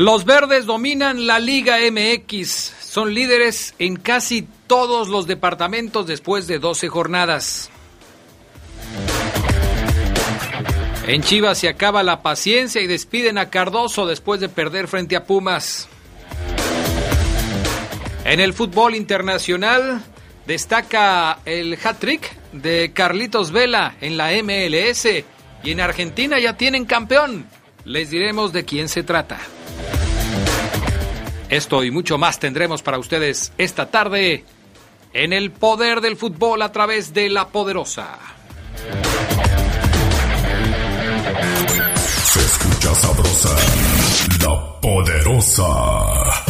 Los verdes dominan la Liga MX. Son líderes en casi todos los departamentos después de 12 jornadas. En Chivas se acaba la paciencia y despiden a Cardoso después de perder frente a Pumas. En el fútbol internacional destaca el hat-trick de Carlitos Vela en la MLS y en Argentina ya tienen campeón. Les diremos de quién se trata. Esto y mucho más tendremos para ustedes esta tarde en el poder del fútbol a través de la poderosa. Se escucha sabrosa, la poderosa.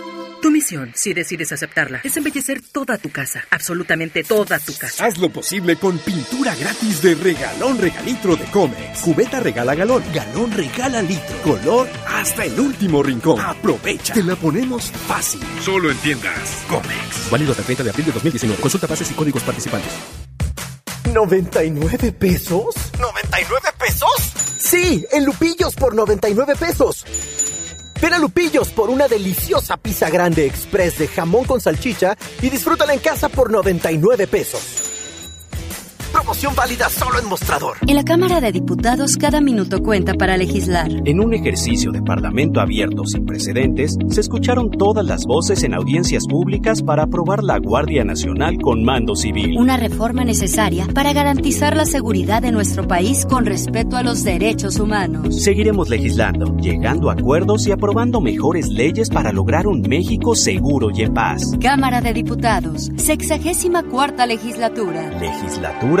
Tu misión, si decides aceptarla, es embellecer toda tu casa, absolutamente toda tu casa. Haz lo posible con pintura gratis de regalón regalitro de Comex. Cubeta regala galón, galón regala litro. Color hasta el último rincón. Aprovecha. Te la ponemos fácil. Solo entiendas Comex. Válido hasta el 30 de abril de 2019. Consulta bases y códigos participantes. ¿99 pesos? ¿99 pesos? Sí, en Lupillos por 99 pesos. Ven a Lupillos por una deliciosa pizza grande express de jamón con salchicha y disfrútala en casa por 99 pesos. Promoción válida solo en mostrador. En la Cámara de Diputados cada minuto cuenta para legislar. En un ejercicio de parlamento abierto sin precedentes, se escucharon todas las voces en audiencias públicas para aprobar la Guardia Nacional con mando civil. Una reforma necesaria para garantizar la seguridad de nuestro país con respeto a los derechos humanos. Seguiremos legislando, llegando a acuerdos y aprobando mejores leyes para lograr un México seguro y en paz. Cámara de Diputados, sexagésima cuarta legislatura. Legislatura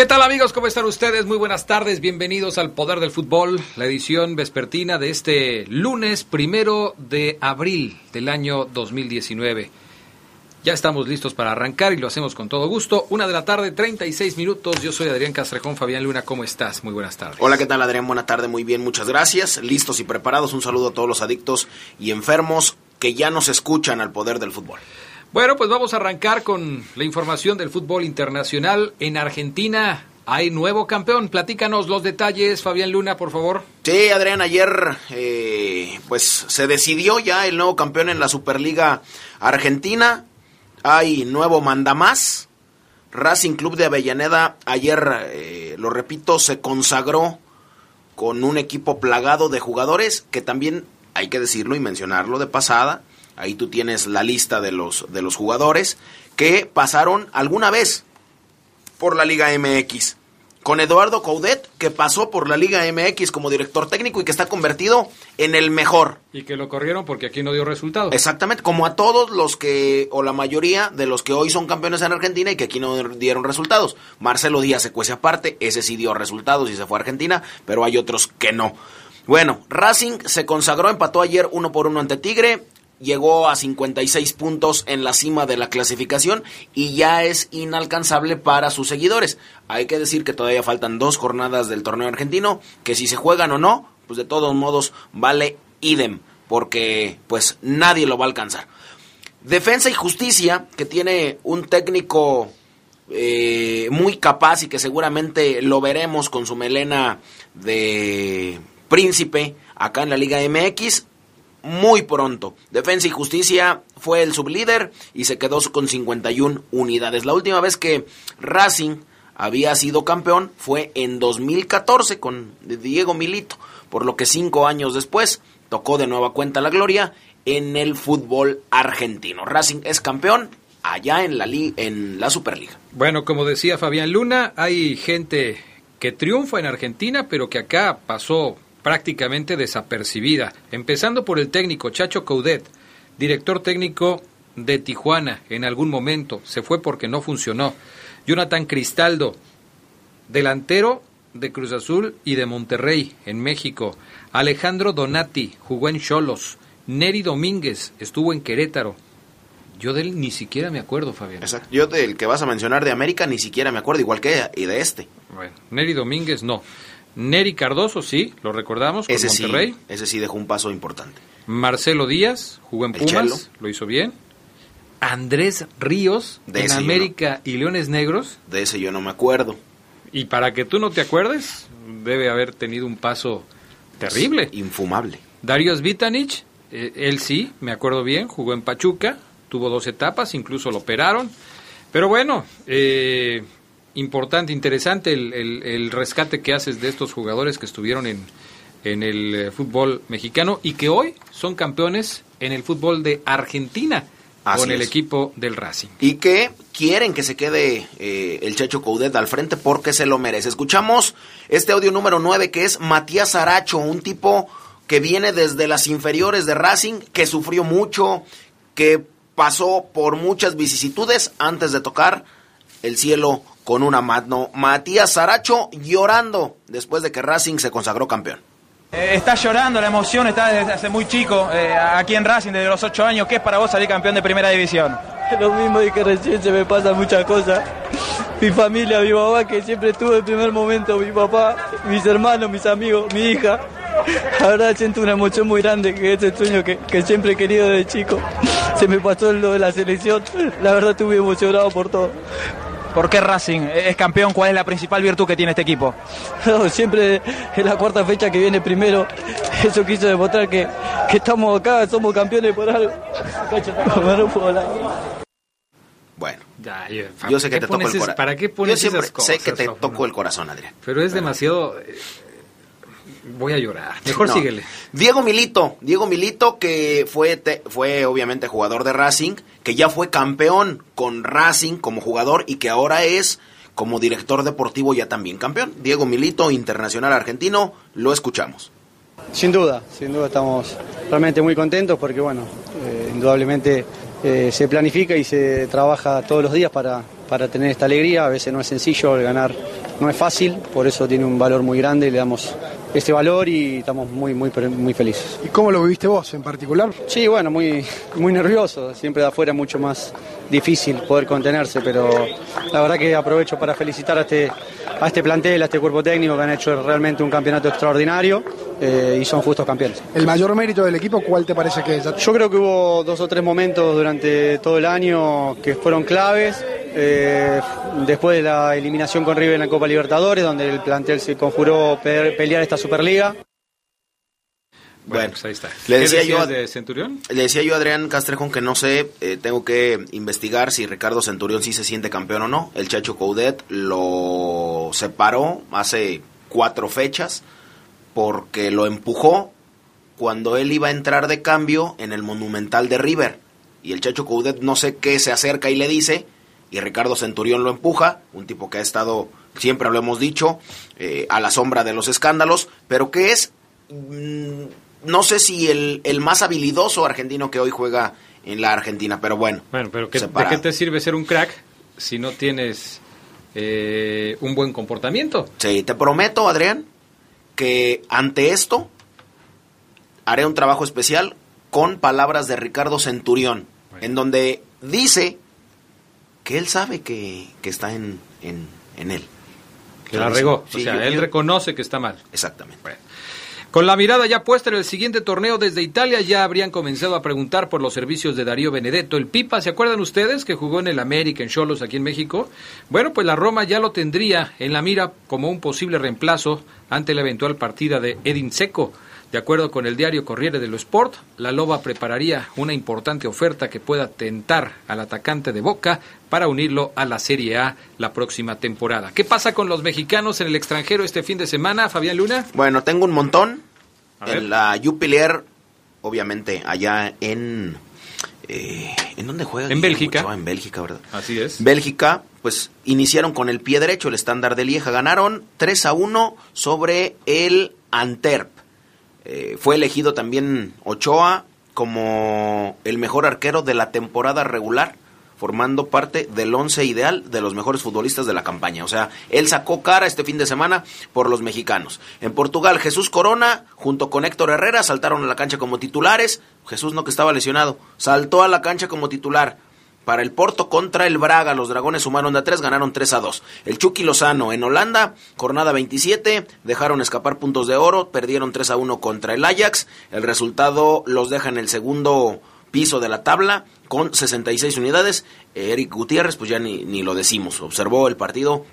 ¿Qué tal amigos? ¿Cómo están ustedes? Muy buenas tardes, bienvenidos al Poder del Fútbol, la edición vespertina de este lunes primero de abril del año 2019. Ya estamos listos para arrancar y lo hacemos con todo gusto. Una de la tarde, 36 minutos. Yo soy Adrián Castrejón. Fabián Luna, ¿cómo estás? Muy buenas tardes. Hola, ¿qué tal Adrián? Buena tarde, muy bien, muchas gracias. Listos y preparados. Un saludo a todos los adictos y enfermos que ya nos escuchan al Poder del Fútbol. Bueno, pues vamos a arrancar con la información del fútbol internacional. En Argentina hay nuevo campeón. Platícanos los detalles, Fabián Luna, por favor. Sí, Adrián, ayer eh, pues se decidió ya el nuevo campeón en la Superliga Argentina. Hay nuevo mandamás. Racing Club de Avellaneda ayer, eh, lo repito, se consagró con un equipo plagado de jugadores que también hay que decirlo y mencionarlo de pasada Ahí tú tienes la lista de los, de los jugadores que pasaron alguna vez por la Liga MX. con Eduardo Coudet, que pasó por la Liga MX como director técnico y que está convertido en el mejor. Y que lo corrieron porque aquí no dio resultados. Exactamente, como a todos los que, o la mayoría de los que hoy son campeones en Argentina y que aquí no dieron resultados. Marcelo Díaz se cuece aparte, ese sí dio resultados y se fue a Argentina, pero hay otros que no. Bueno, Racing se consagró, empató ayer uno por uno ante Tigre, llegó a 56 puntos en la cima de la clasificación y ya es inalcanzable para sus seguidores. Hay que decir que todavía faltan dos jornadas del torneo argentino, que si se juegan o no, pues de todos modos vale idem, porque pues nadie lo va a alcanzar. Defensa y Justicia, que tiene un técnico eh, muy capaz y que seguramente lo veremos con su melena de príncipe acá en la Liga MX, muy pronto. Defensa y Justicia fue el sublíder y se quedó con 51 unidades. La última vez que Racing había sido campeón fue en 2014 con Diego Milito, por lo que cinco años después tocó de nueva cuenta la gloria en el fútbol argentino. Racing es campeón allá en la, en la Superliga. Bueno, como decía Fabián Luna, hay gente que triunfa en Argentina, pero que acá pasó prácticamente desapercibida, empezando por el técnico Chacho Coudet, director técnico de Tijuana en algún momento, se fue porque no funcionó. Jonathan Cristaldo, delantero de Cruz Azul y de Monterrey en México. Alejandro Donati jugó en Cholos. Neri Domínguez estuvo en Querétaro. Yo de él ni siquiera me acuerdo, Fabián. Exacto. Yo del que vas a mencionar de América ni siquiera me acuerdo, igual que y de este. Bueno, Neri Domínguez no. Neri Cardoso, sí, lo recordamos, con ese Monterrey. Sí, ese sí dejó un paso importante. Marcelo Díaz, jugó en Pumas, lo hizo bien. Andrés Ríos, de en América no. y Leones Negros. De ese yo no me acuerdo. Y para que tú no te acuerdes, debe haber tenido un paso terrible. Infumable. Darius Vitanich, eh, él sí, me acuerdo bien, jugó en Pachuca, tuvo dos etapas, incluso lo operaron. Pero bueno, eh, importante, interesante el, el, el, rescate que haces de estos jugadores que estuvieron en, en el eh, fútbol mexicano y que hoy son campeones en el fútbol de Argentina Así con el es. equipo del Racing. Y que quieren que se quede eh, el Chacho Coudet al frente porque se lo merece. Escuchamos este audio número 9 que es Matías Aracho, un tipo que viene desde las inferiores de Racing, que sufrió mucho, que pasó por muchas vicisitudes antes de tocar el cielo con una mano. Matías Saracho llorando después de que Racing se consagró campeón. Eh, está llorando, la emoción está desde hace muy chico, eh, aquí en Racing desde los 8 años. ¿Qué es para vos salir campeón de primera división? Lo mismo de que recién se me pasan muchas cosas. Mi familia, mi mamá, que siempre estuvo en primer momento, mi papá, mis hermanos, mis amigos, mi hija. La verdad siento una emoción muy grande, que es el sueño que, que siempre he querido desde chico. Se me pasó lo de la selección, la verdad estuve emocionado por todo. ¿Por qué Racing es campeón? ¿Cuál es la principal virtud que tiene este equipo? No, siempre en la cuarta fecha que viene primero, eso quiso demostrar que, que estamos acá, somos campeones por algo. Bueno, Ya, ya, yo sé que ¿qué te toco el corazón. ¿Para qué Yo pones siempre esas cosas? sé que te toco el corazón, Adrián. Pero es demasiado... Voy a llorar. Mejor No. síguele. Diego Milito, Diego Milito que fue, te- fue obviamente jugador de Racing, que ya fue campeón con Racing como jugador y que ahora es como director deportivo ya también campeón. Diego Milito, internacional argentino, lo escuchamos. Sin duda, sin duda estamos realmente muy contentos porque, bueno, eh, indudablemente eh, se planifica y se trabaja todos los días para, para tener esta alegría. A veces no es sencillo, el ganar no es fácil, por eso tiene un valor muy grande y le damos este valor y estamos muy, muy, muy felices. ¿Y cómo lo viviste vos en particular? Sí, bueno, muy, muy nervioso. Siempre de afuera mucho más difícil poder contenerse, pero la verdad que aprovecho para felicitar a este, a este plantel, a este cuerpo técnico que han hecho realmente un campeonato extraordinario eh, y son justos campeones. ¿El mayor mérito del equipo cuál te parece que es? Yo creo que hubo dos o tres momentos durante todo el año que fueron claves. eh, después de la eliminación con River en la Copa Libertadores, donde el plantel se conjuró pe- pelear esta Superliga. Bueno, pues ahí está. Le ¿Qué decía yo de Centurión? Le decía yo a Adrián Castrejón que no sé, eh, tengo que investigar si Ricardo Centurión sí se siente campeón o no. El Chacho Coudet lo separó hace cuatro fechas porque lo empujó cuando él iba a entrar de cambio en el Monumental de River. Y el Chacho Coudet no sé qué se acerca y le dice y Ricardo Centurión lo empuja, un tipo que ha estado, siempre lo hemos dicho, eh, a la sombra de los escándalos, pero que es, mm, no sé si el, el, más habilidoso argentino que hoy juega en la Argentina, pero bueno. Bueno, pero ¿qué, ¿de qué te sirve ser un crack si no tienes eh, un buen comportamiento? Sí, te prometo, Adrián, que ante esto haré un trabajo especial con palabras de Ricardo Centurión, en donde dice que él sabe que, que está en, en, en él. Que la regó. o sea, él reconoce que está mal. Exactamente. Con la mirada ya puesta en el siguiente torneo desde Italia, ya habrían comenzado a preguntar por los servicios de Darío Benedetto. El Pipa, ¿se acuerdan ustedes que jugó en el América, en Cholos, aquí en México? Bueno, pues la Roma ya lo tendría en la mira como un posible reemplazo ante la eventual partida de Edin Seco. De acuerdo con el diario Corriere dello Sport, la Loba prepararía una importante oferta que pueda tentar al atacante de Boca para unirlo a la Serie A la próxima temporada. ¿Qué pasa con los mexicanos en el extranjero este fin de semana, Fabián Luna? Bueno, tengo un montón. En la Jupiler, obviamente, allá en... Eh, ¿En dónde juega? En Bélgica. en Bélgica, ¿verdad? Así es. Bélgica, pues iniciaron con el pie derecho, el estándar de Lieja. Ganaron 3 a 1 sobre el Antwerp. Eh, fue elegido también Ochoa como el mejor arquero de la temporada regular, formando parte del once ideal de los mejores futbolistas de la campaña. O sea, él sacó cara este fin de semana por los mexicanos. En Portugal, Jesús Corona, junto con Héctor Herrera, saltaron a la cancha como titulares. Jesús no que estaba lesionado, saltó a la cancha como titular para el Porto contra el Braga. Los Dragones sumaron de a 3, ganaron 3 a 2. El Chucky Lozano en Holanda, jornada 27, dejaron escapar puntos de oro, perdieron 3 a 1 contra el Ajax. El resultado los deja en el segundo piso de la tabla con 66 unidades. Eric Gutiérrez, pues ya ni, ni lo decimos, observó el partido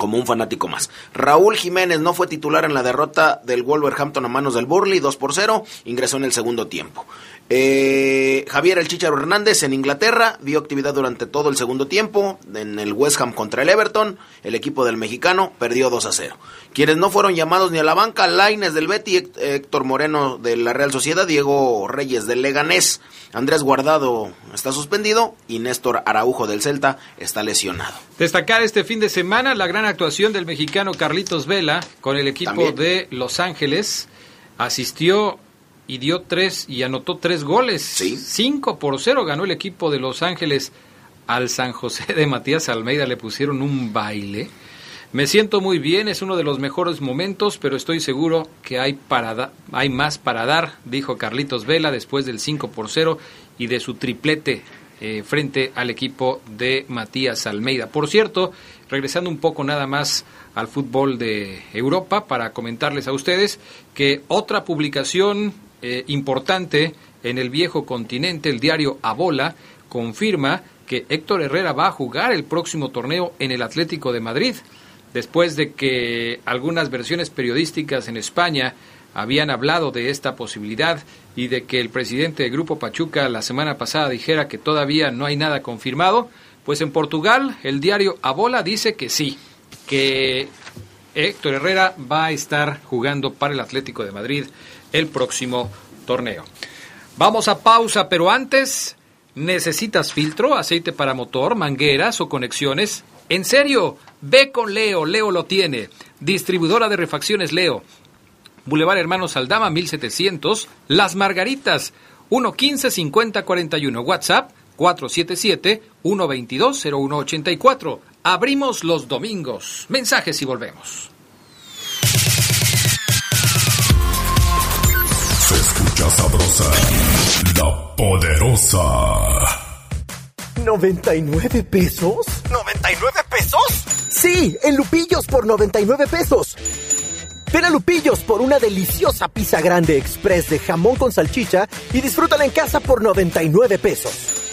como un fanático más. Raúl Jiménez no fue titular en la derrota del Wolverhampton a manos del Burley, 2 por 0, ingresó en el segundo tiempo. Eh, Javier El Chicharo Hernández en Inglaterra dio actividad durante todo el segundo tiempo en el West Ham contra el Everton. El equipo del mexicano perdió 2 a 0. Quienes no fueron llamados ni a la banca, Laines del Betty, Héctor Moreno de la Real Sociedad, Diego Reyes del Leganés, Andrés Guardado está suspendido y Néstor Araujo del Celta está lesionado. Destacar este fin de semana la gran actuación del mexicano Carlitos Vela con el equipo de Los Ángeles. Asistió y dio tres y anotó tres goles. Sí. Cinco por cero ganó el equipo de Los Ángeles al San José de Matías Almeida. Le pusieron un baile. Me siento muy bien, es uno de los mejores momentos, pero estoy seguro que hay, para hay más para dar, dijo Carlitos Vela después del 5 por 0 y de su triplete eh, frente al equipo de Matías Almeida. Por cierto, regresando un poco nada más al fútbol de Europa para comentarles a ustedes que otra publicación eh, importante en el viejo continente, el diario Abola, confirma que Héctor Herrera va a jugar el próximo torneo en el Atlético de Madrid, después de que algunas versiones periodísticas en España habían hablado de esta posibilidad y de que el presidente del Grupo Pachuca la semana pasada dijera que todavía no hay nada confirmado, pues en Portugal el diario Abola dice que sí, que Héctor Herrera va a estar jugando para el Atlético de Madrid el próximo torneo. Vamos a pausa, pero antes, ¿necesitas filtro, aceite para motor, mangueras o conexiones? En serio, ve con Leo, Leo lo tiene. Distribuidora de refacciones Leo. Boulevard Hermanos Aldama 1700, Las Margaritas, 115 5041, WhatsApp 477 122 0184. Abrimos los domingos. Mensajes y volvemos. Se escucha sabrosa, la poderosa. ¿99 pesos? ¿99 pesos? Sí, en Lupillos por 99 pesos. Ven a Lupillos por una deliciosa pizza grande express de jamón con salchicha y disfrútala en casa por 99 pesos.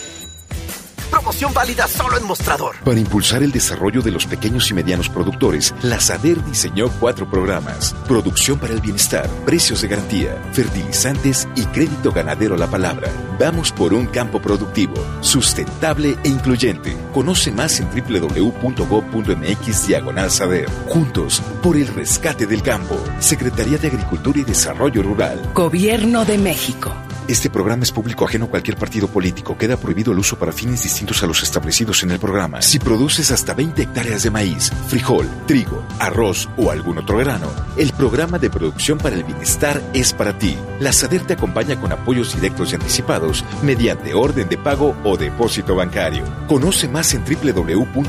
Promoción válida solo en mostrador. Para impulsar el desarrollo de los pequeños y medianos productores, la SADER diseñó cuatro programas. Producción para el bienestar, precios de garantía, fertilizantes y crédito ganadero a la palabra. Vamos por un campo productivo, sustentable e incluyente. Conoce más en www.gov.mx diagonal SADER. Juntos, por el rescate del campo. Secretaría de Agricultura y Desarrollo Rural. Gobierno de México. Este programa es público ajeno a cualquier partido político. Queda prohibido el uso para fines distintos a los establecidos en el programa. Si produces hasta 20 hectáreas de maíz, frijol, trigo, arroz o algún otro grano, el programa de producción para el bienestar es para ti. La SADER te acompaña con apoyos directos y anticipados mediante orden de pago o depósito bancario. Conoce más en www.gov.mx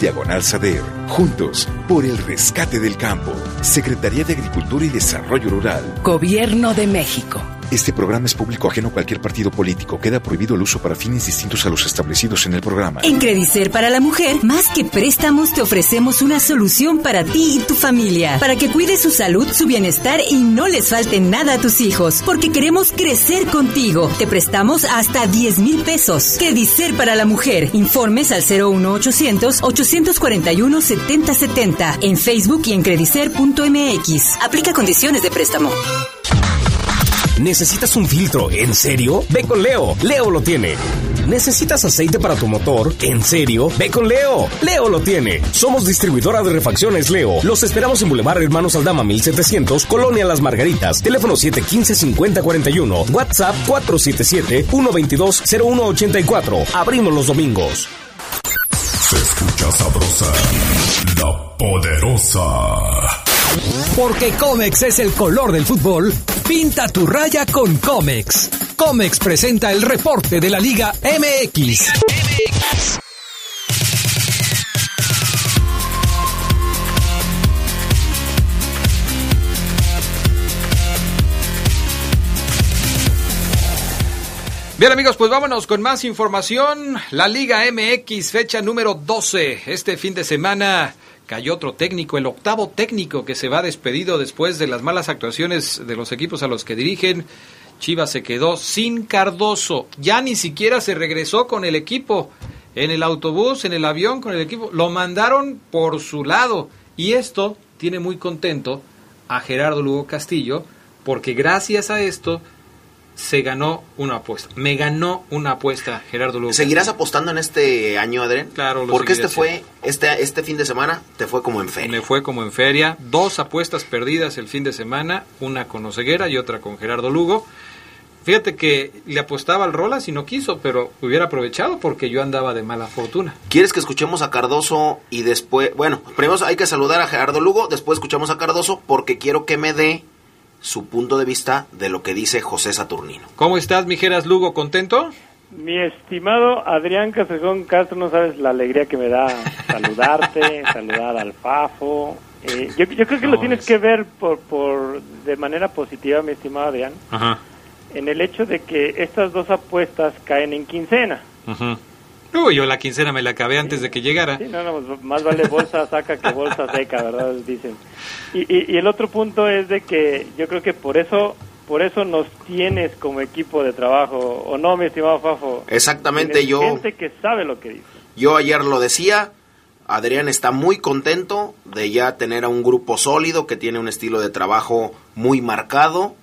diagonal SADER. Juntos, por el rescate del campo. Secretaría de Agricultura y Desarrollo Rural. Gobierno de México. Este programa es público ajeno a cualquier partido político. Queda prohibido el uso para fines distintos a los establecidos en el programa. En Credicer para la mujer, más que préstamos, te ofrecemos una solución para ti y tu familia, para que cuides su salud, su bienestar y no les falte nada a tus hijos, porque queremos crecer contigo. Te prestamos hasta 10 mil pesos. Credicer para la mujer. Informes al 01800 841 7070 en Facebook y en credicer.mx. Aplica condiciones de préstamo. ¿Necesitas un filtro? ¿En serio? Ve con Leo. Leo lo tiene. ¿Necesitas aceite para tu motor? ¿En serio? Ve con Leo. Leo lo tiene. Somos distribuidora de refacciones Leo. Los esperamos en Boulevard Hermanos Aldama 1700, Colonia Las Margaritas. Teléfono 715-5041. WhatsApp 477-122-0184. Abrimos los domingos. Se escucha sabrosa, la poderosa. Porque Comex es el color del fútbol, pinta tu raya con Comex. Comex presenta el reporte de la Liga MX. Bien amigos, pues vámonos con más información. La Liga MX, fecha número 12. Este fin de semana cayó otro técnico, el octavo técnico que se va despedido después de las malas actuaciones de los equipos a los que dirigen. Chivas se quedó sin Cardoso, ya ni siquiera se regresó con el equipo. En el autobús, en el avión con el equipo, lo mandaron por su lado. Y esto tiene muy contento a Gerardo Lugo Castillo porque gracias a esto se ganó una apuesta. Me ganó una apuesta, Gerardo Lugo. ¿Seguirás apostando en este año, Adrián? Claro, lo Porque este fue, este, este fin de semana, te fue como en feria. Me fue como en feria. Dos apuestas perdidas el fin de semana, una con Oseguera y otra con Gerardo Lugo. Fíjate que le apostaba al Rolas y no quiso, pero hubiera aprovechado porque yo andaba de mala fortuna. ¿Quieres que escuchemos a Cardoso y después, bueno, primero hay que saludar a Gerardo Lugo, después escuchamos a Cardoso porque quiero que me dé su punto de vista de lo que dice José Saturnino. ¿Cómo estás, Mijeras Lugo? ¿Contento? Mi estimado Adrián Casejón Castro, no sabes la alegría que me da saludarte, saludar al Fafo. Eh, yo, yo creo que lo tienes que ver por, por de manera positiva, mi estimado Adrián, Ajá. en el hecho de que estas dos apuestas caen en quincena. Ajá. Uy, yo la quincena me la acabé antes de que llegara. Sí, no, no, pues, más vale bolsa saca que bolsa seca, ¿verdad? Dicen. Y, y, y el otro punto es de que yo creo que por eso por eso nos tienes como equipo de trabajo, ¿o no, mi estimado Fafo? Exactamente, Tienes yo- Gente que sabe lo que dice. Yo ayer lo decía, Adrián está muy contento de ya tener a un grupo sólido que tiene un estilo de trabajo muy marcado,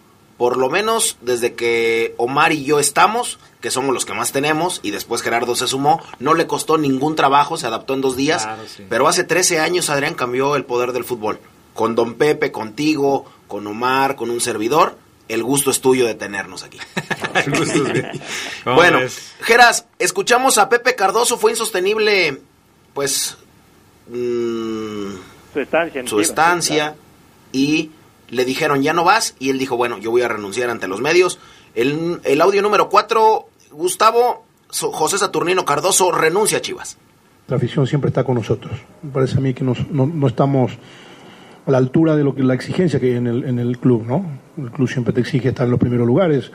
por lo menos desde que Omar y yo estamos, que somos los que más tenemos, y después Gerardo se sumó, no le costó ningún trabajo, se adaptó en dos días, Claro, sí. pero hace 13 años Adrián cambió el poder del fútbol. Con Don Pepe, contigo, con Omar, con un servidor, el gusto es tuyo de tenernos aquí. ¿Cómo Bueno, ves? Geras, escuchamos a Pepe Cardoso, fue insostenible, pues, mm, Su estancia. su estancia y le dijeron ya no vas y él dijo, bueno, yo voy a renunciar ante los medios. El, el audio número 4, Gustavo José Saturnino Cardoso renuncia a Chivas. La afición siempre está con nosotros. Me parece a mí que nos- no, no estamos a la altura de lo que la exigencia que hay en el, en el club, ¿no? El club siempre te exige estar en los primeros lugares,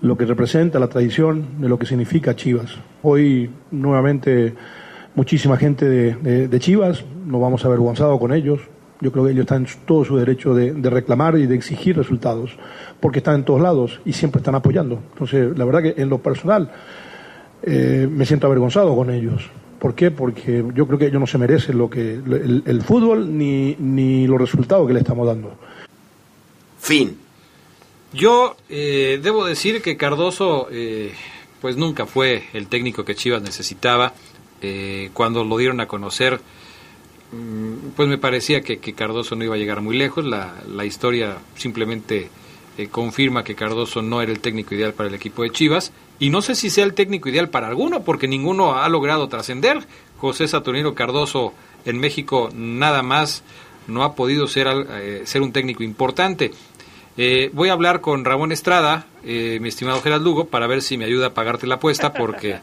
lo que representa la tradición de lo que significa Chivas. Hoy nuevamente muchísima gente de, de- de Chivas, nos vamos avergonzados con ellos. Yo creo que ellos están en todo su derecho de, de reclamar y de exigir resultados, porque están en todos lados y siempre están apoyando. Entonces, la verdad que en lo personal eh, me siento avergonzado con ellos. ¿Por qué? Porque yo creo que ellos no se merecen lo que el, fútbol ni, ni los resultados que le estamos dando. Fin. Yo eh, debo decir que Cardoso eh, pues nunca fue el técnico que Chivas necesitaba. Eh, cuando lo dieron a conocer, pues me parecía que, Cardoso no iba a llegar muy lejos. La, la historia simplemente eh, confirma que Cardoso no era el técnico ideal para el equipo de Chivas. Y no sé si sea el técnico ideal para alguno, porque ninguno ha logrado trascender. José Saturnino Cardoso en México nada más no ha podido ser, eh, ser un técnico importante. Eh, voy a hablar con Ramón Estrada, eh, mi estimado Gerard Lugo, para ver si me ayuda a pagarte la apuesta, porque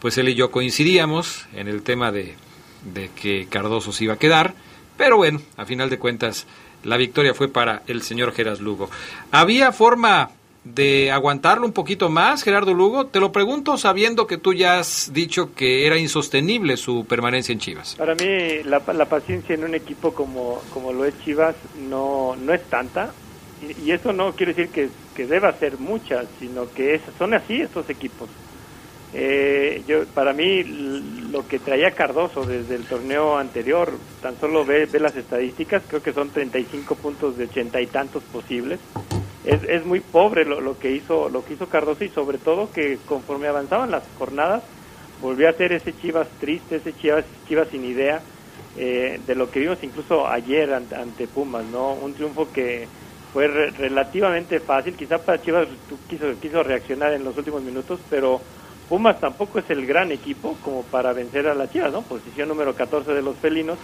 pues él y yo coincidíamos en el tema de, de que Cardoso se iba a quedar. Pero bueno, a final de cuentas, la victoria fue para el señor Gerard Lugo. ¿Había forma de aguantarlo un poquito más, Gerardo Lugo? Te lo pregunto sabiendo que tú ya has dicho que era insostenible su permanencia en Chivas. Para mí la, la paciencia en un equipo como, como lo es Chivas no, no es tanta y, y eso no quiere decir que, que, deba ser mucha, sino que es, son así estos equipos. Eh, yo para mí lo que traía Cardoso desde el torneo anterior, tan solo ve, las estadísticas, creo que son 35 puntos de ochenta y tantos posibles es, es muy pobre lo, lo, que hizo lo que hizo Cardoso y sobre todo que conforme avanzaban las jornadas volvió a ser ese Chivas triste, ese Chivas, Chivas sin idea eh, de lo que vimos incluso ayer ante, ante, Pumas, ¿no? Un triunfo que fue re, relativamente fácil, quizá para Chivas quiso, quiso reaccionar en los últimos minutos, pero Pumas tampoco es el gran equipo como para vencer a la Chivas, ¿no? Posición número 14 de los felinos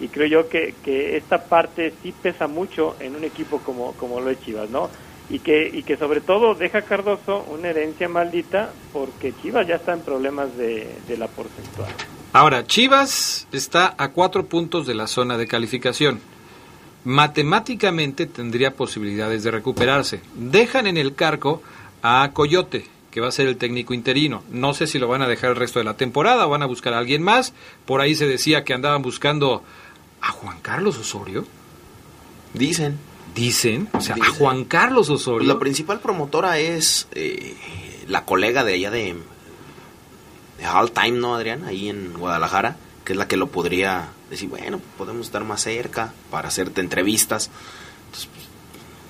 y creo yo que, que esta parte sí pesa mucho en un equipo como, como lo es Chivas, ¿no? Y que, y que sobre todo deja a Cardoso una herencia maldita porque Chivas ya está en problemas de, de la porcentual. Ahora, Chivas está a cuatro puntos de la zona de calificación. Matemáticamente tendría posibilidades de recuperarse. Dejan en el cargo a Coyote, que va a ser el técnico interino. No sé si lo van a dejar el resto de la temporada o van a buscar a alguien más. Por ahí se decía que andaban buscando a Juan Carlos Osorio. Dicen. Dicen, o sea, Dicen. a Juan Carlos Osorio. La principal promotora es eh, la colega de allá de, de All Time, ¿no, Adrián? Ahí en Guadalajara, que es la que lo podría decir, bueno, podemos estar más cerca para hacerte entrevistas.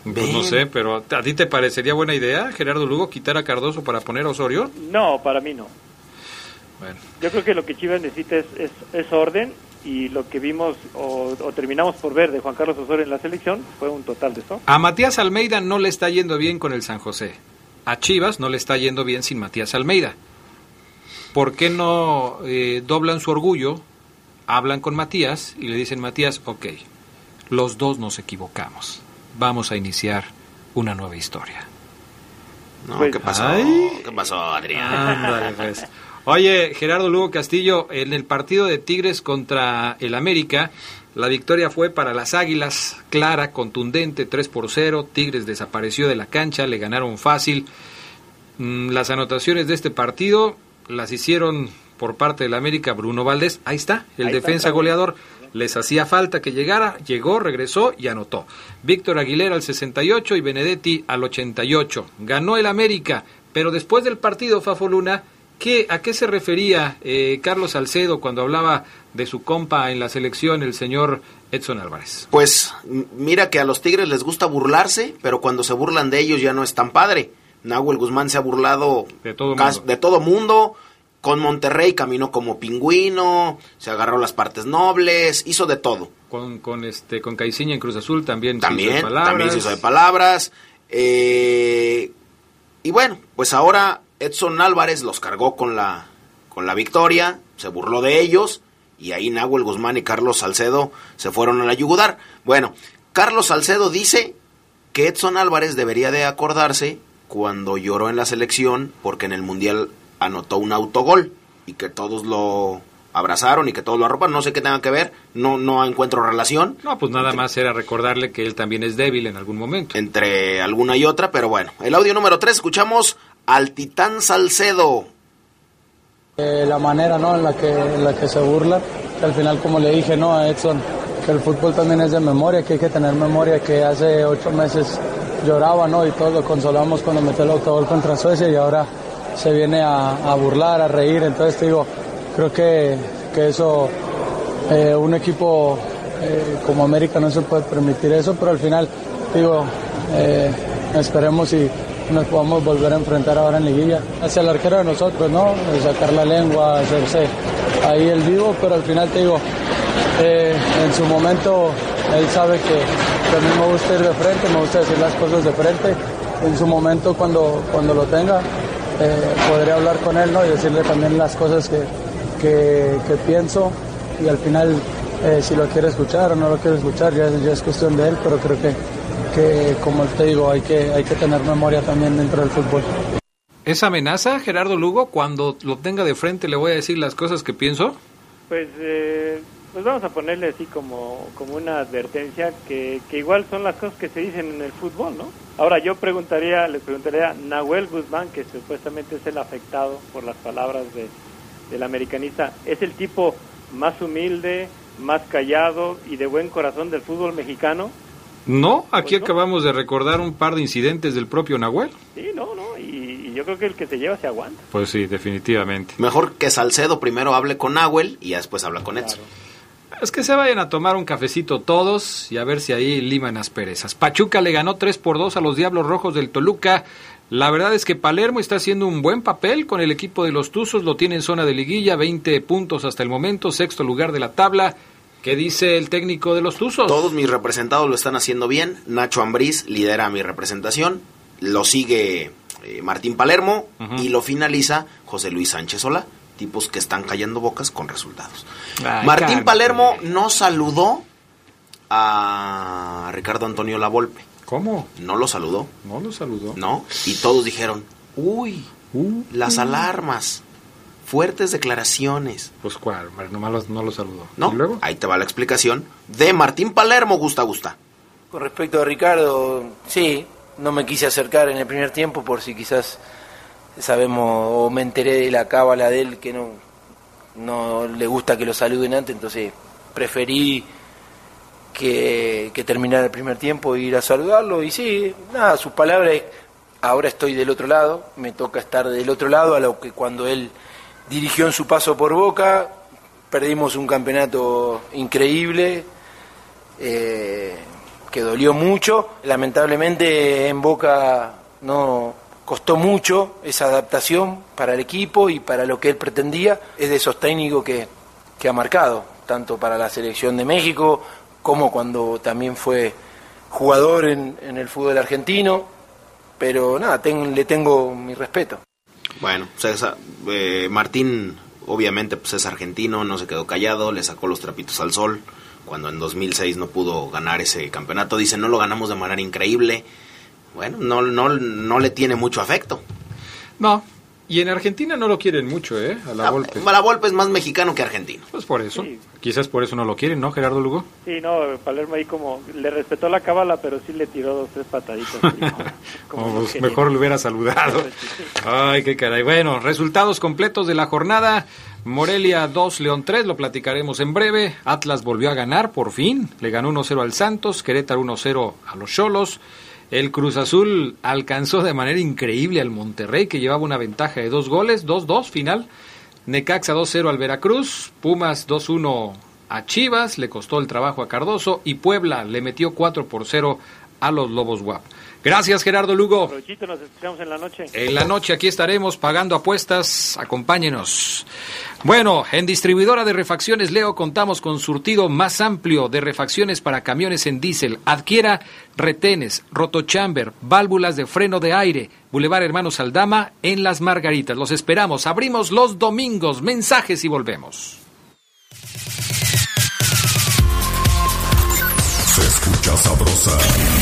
Pues, no sé, pero ¿a ti te parecería buena idea, Gerardo Lugo, quitar a Cardoso para poner a Osorio? No, para mí no. Bueno. Yo creo que lo que Chivas necesita es, es, es orden y lo que vimos o, o, terminamos por ver de Juan Carlos Osorio en la selección fue un total de eso. A Matías Almeida no le está yendo bien con el San José. A Chivas no le está yendo bien sin Matías Almeida. ¿Por qué no eh, doblan su orgullo, hablan con Matías y le dicen, Matías, ok, los dos nos equivocamos, vamos a iniciar una nueva historia? No, pues, ¿qué pasó? Ay. ¿Qué pasó, Adrián? Ándale, pues. Oye, Gerardo Lugo Castillo, en el partido de Tigres contra el América, la victoria fue para las Águilas, clara, contundente, 3 por 0. Tigres desapareció de la cancha, le ganaron fácil. Las anotaciones de este partido las hicieron por parte del América Bruno Valdés. Ahí está, el Ahí defensa está, goleador. Les hacía falta que llegara, llegó, regresó y anotó. Víctor Aguilera al 68 y Benedetti al 88. Ganó el América, pero después del partido, Fafo Luna, ¿Qué, ¿A qué se refería eh, Carlos Salcedo cuando hablaba de su compa en la selección, el señor Edson Álvarez? Pues mira que a los Tigres les gusta burlarse, pero cuando se burlan de ellos ya no es tan padre. Nahuel Guzmán se ha burlado de todo mundo. De todo mundo. Con Monterrey caminó como pingüino, se agarró las partes nobles, hizo de todo. Con, con este con Caiciña en Cruz Azul también, también se hizo de palabras. También se hizo de palabras. Eh, y bueno, pues ahora Edson Álvarez los cargó con la, con la victoria, se burló de ellos y ahí Nahuel Guzmán y Carlos Salcedo se fueron a la yugular. Bueno, Carlos Salcedo dice que Edson Álvarez debería de acordarse cuando lloró en la selección porque en el Mundial anotó un autogol y que todos lo abrazaron y que todos lo arropan, no sé qué tenga que ver, no, no encuentro relación. No, pues nada más era recordarle que él también es débil en algún momento. Entre alguna y otra, pero bueno. El audio número 3, escuchamos al Titán Salcedo. Eh, la manera ¿no? en, la que, en la que se burla, que al final como le dije ¿no? a Edson, que el fútbol también es de memoria, que hay que tener memoria, que hace ocho meses lloraba ¿no? y todos lo consolamos cuando metió el autogol contra Suecia y ahora se viene a, burlar, a reír, entonces te digo, creo que, que eso, eh, un equipo eh, como América no se puede permitir eso, pero al final digo, eh, esperemos y nos podamos volver a enfrentar ahora en liguilla. Hacia el arquero de nosotros, ¿no? Sacar la lengua, hacerse ahí el vivo, pero al final te digo, en su momento él sabe que, que, a mí me gusta ir de frente, me gusta decir las cosas de frente en su momento cuando, cuando lo tenga eh, podré hablar con él ¿no? y decirle también las cosas que, que, que pienso y al final eh, si lo quiere escuchar o no lo quiere escuchar ya, ya es cuestión de él, pero creo que, que como te digo hay que, hay que tener memoria también dentro del fútbol. ¿Esa amenaza, Gerardo Lugo, cuando lo tenga de frente le voy a decir las cosas que pienso? Pues, eh, pues vamos a ponerle así como, como una advertencia que, que igual son las cosas que se dicen en el fútbol, ¿no? Ahora yo preguntaría, le preguntaría a Nahuel Guzmán, que supuestamente es el afectado por las palabras de, del americanista, ¿es el tipo más humilde, más callado y de buen corazón del fútbol mexicano? No, aquí acabamos de recordar un par de incidentes del propio Nahuel. Sí, no, no, y, y yo creo que el que se lleva se aguanta. Pues sí, definitivamente. Mejor que Salcedo primero hable con Nahuel y después habla con Edson. Es que se vayan a tomar un cafecito todos y a ver si ahí liman asperezas. Pachuca le ganó 3 por 2 a los Diablos Rojos del Toluca. La verdad es que Palermo está haciendo un buen papel con el equipo de los Tuzos, lo tiene en zona de liguilla, 20 puntos hasta el momento, sexto lugar de la tabla. ¿Qué dice el técnico de los Tuzos? Todos mis representados lo están haciendo bien. Nacho Ambriz lidera mi representación. Lo sigue eh, Martín Palermo y lo finaliza José Luis Sánchez Sola. Tipos que están callando bocas con resultados. Ay, Martín. Palermo no saludó a Ricardo Antonio Lavolpe. ¿Cómo? No lo saludó. No lo saludó. No. Y todos dijeron, uy, las alarmas. Fuertes declaraciones. Pues cuál, nomás no lo saludó. ¿No? Ahí te va la explicación de Martín Palermo, Gusta Gusta. Con respecto a Ricardo, sí, no me quise acercar en el primer tiempo por si quizás sabemos o me enteré de la cábala de él que no, no le gusta que lo saluden antes, entonces preferí que, que terminara el primer tiempo e ir a saludarlo y sí, nada, sus palabras, ahora estoy del otro lado, me toca estar del otro lado a lo que cuando él dirigió en su paso por Boca, perdimos un campeonato increíble, eh, que dolió mucho. Lamentablemente en Boca no costó mucho esa adaptación para el equipo y para lo que él pretendía. Es de esos técnicos que, que ha marcado, tanto para la selección de México como cuando también fue jugador en, en el fútbol argentino. Pero nada, le tengo mi respeto. Bueno, César, eh, Martín obviamente pues es argentino, no se quedó callado, le sacó los trapitos al sol cuando en 2006 no pudo ganar ese campeonato. Dice, no lo ganamos de manera increíble. Bueno, no, no, no le tiene mucho afecto. No. Y en Argentina no lo quieren mucho, ¿eh? A la Volpe. La Volpe es más mexicano que argentino. Pues por eso. Quizás por eso no lo quieren, ¿no, Gerardo Lugo? Sí, no, Palermo ahí como le respetó la cábala, pero sí le tiró dos, tres pataditas. Como pues, mejor lo hubiera saludado. Ay, qué caray. Bueno, resultados completos de la jornada. Morelia 2, León 3, lo platicaremos en breve. Atlas volvió a ganar, por fin. Le ganó 1-0 al Santos, Querétaro 1-0 a los Cholos. El Cruz Azul alcanzó de manera increíble al Monterrey, que llevaba una ventaja de dos goles, 2-2 final. Necaxa 2-0 al Veracruz, Pumas 2-1 a Chivas, le costó el trabajo a Cardoso y Puebla le metió 4 por 0 a los Lobos Guap. Gracias Gerardo Lugo. Provechito, nos escuchamos en la noche. En la noche aquí estaremos pagando apuestas, acompáñenos. Bueno, en distribuidora de refacciones Leo contamos con surtido más amplio de refacciones para camiones en diésel. Adquiera retenes, rotochamber, válvulas de freno de aire. Boulevard Hermanos Aldama en Las Margaritas. Los esperamos. Abrimos los domingos. Mensajes y volvemos. Se escucha sabrosa,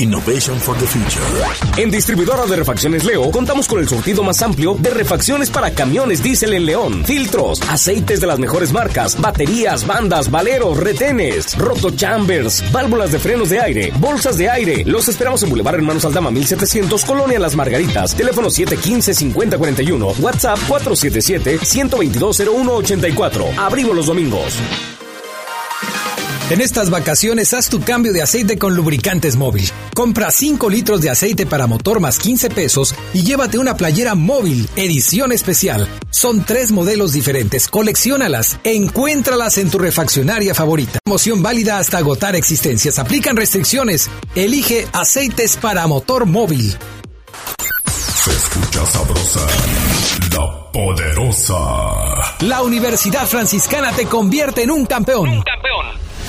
Innovation for the future. En distribuidora de refacciones Leo contamos con el surtido más amplio de refacciones para camiones diésel en León. Filtros, aceites de las mejores marcas, baterías, bandas, valeros, retenes, rotochambers, válvulas de frenos de aire, bolsas de aire. Los esperamos en Boulevard Hermanos Aldama 1700, Colonia Las Margaritas. Teléfono 715-5041, WhatsApp 477-122-0184. Abrimos los domingos. En estas vacaciones haz tu cambio de aceite con lubricantes móvil. Compra 5 litros de aceite para motor más 15 pesos y llévate una playera móvil, edición especial. Son tres modelos diferentes, colecciónalas e encuéntralas en tu refaccionaria favorita. Promoción válida hasta agotar existencias. Aplican restricciones. Elige aceites para motor móvil. Se escucha sabrosa, la poderosa. La Universidad Franciscana te convierte en un campeón. Un campeón.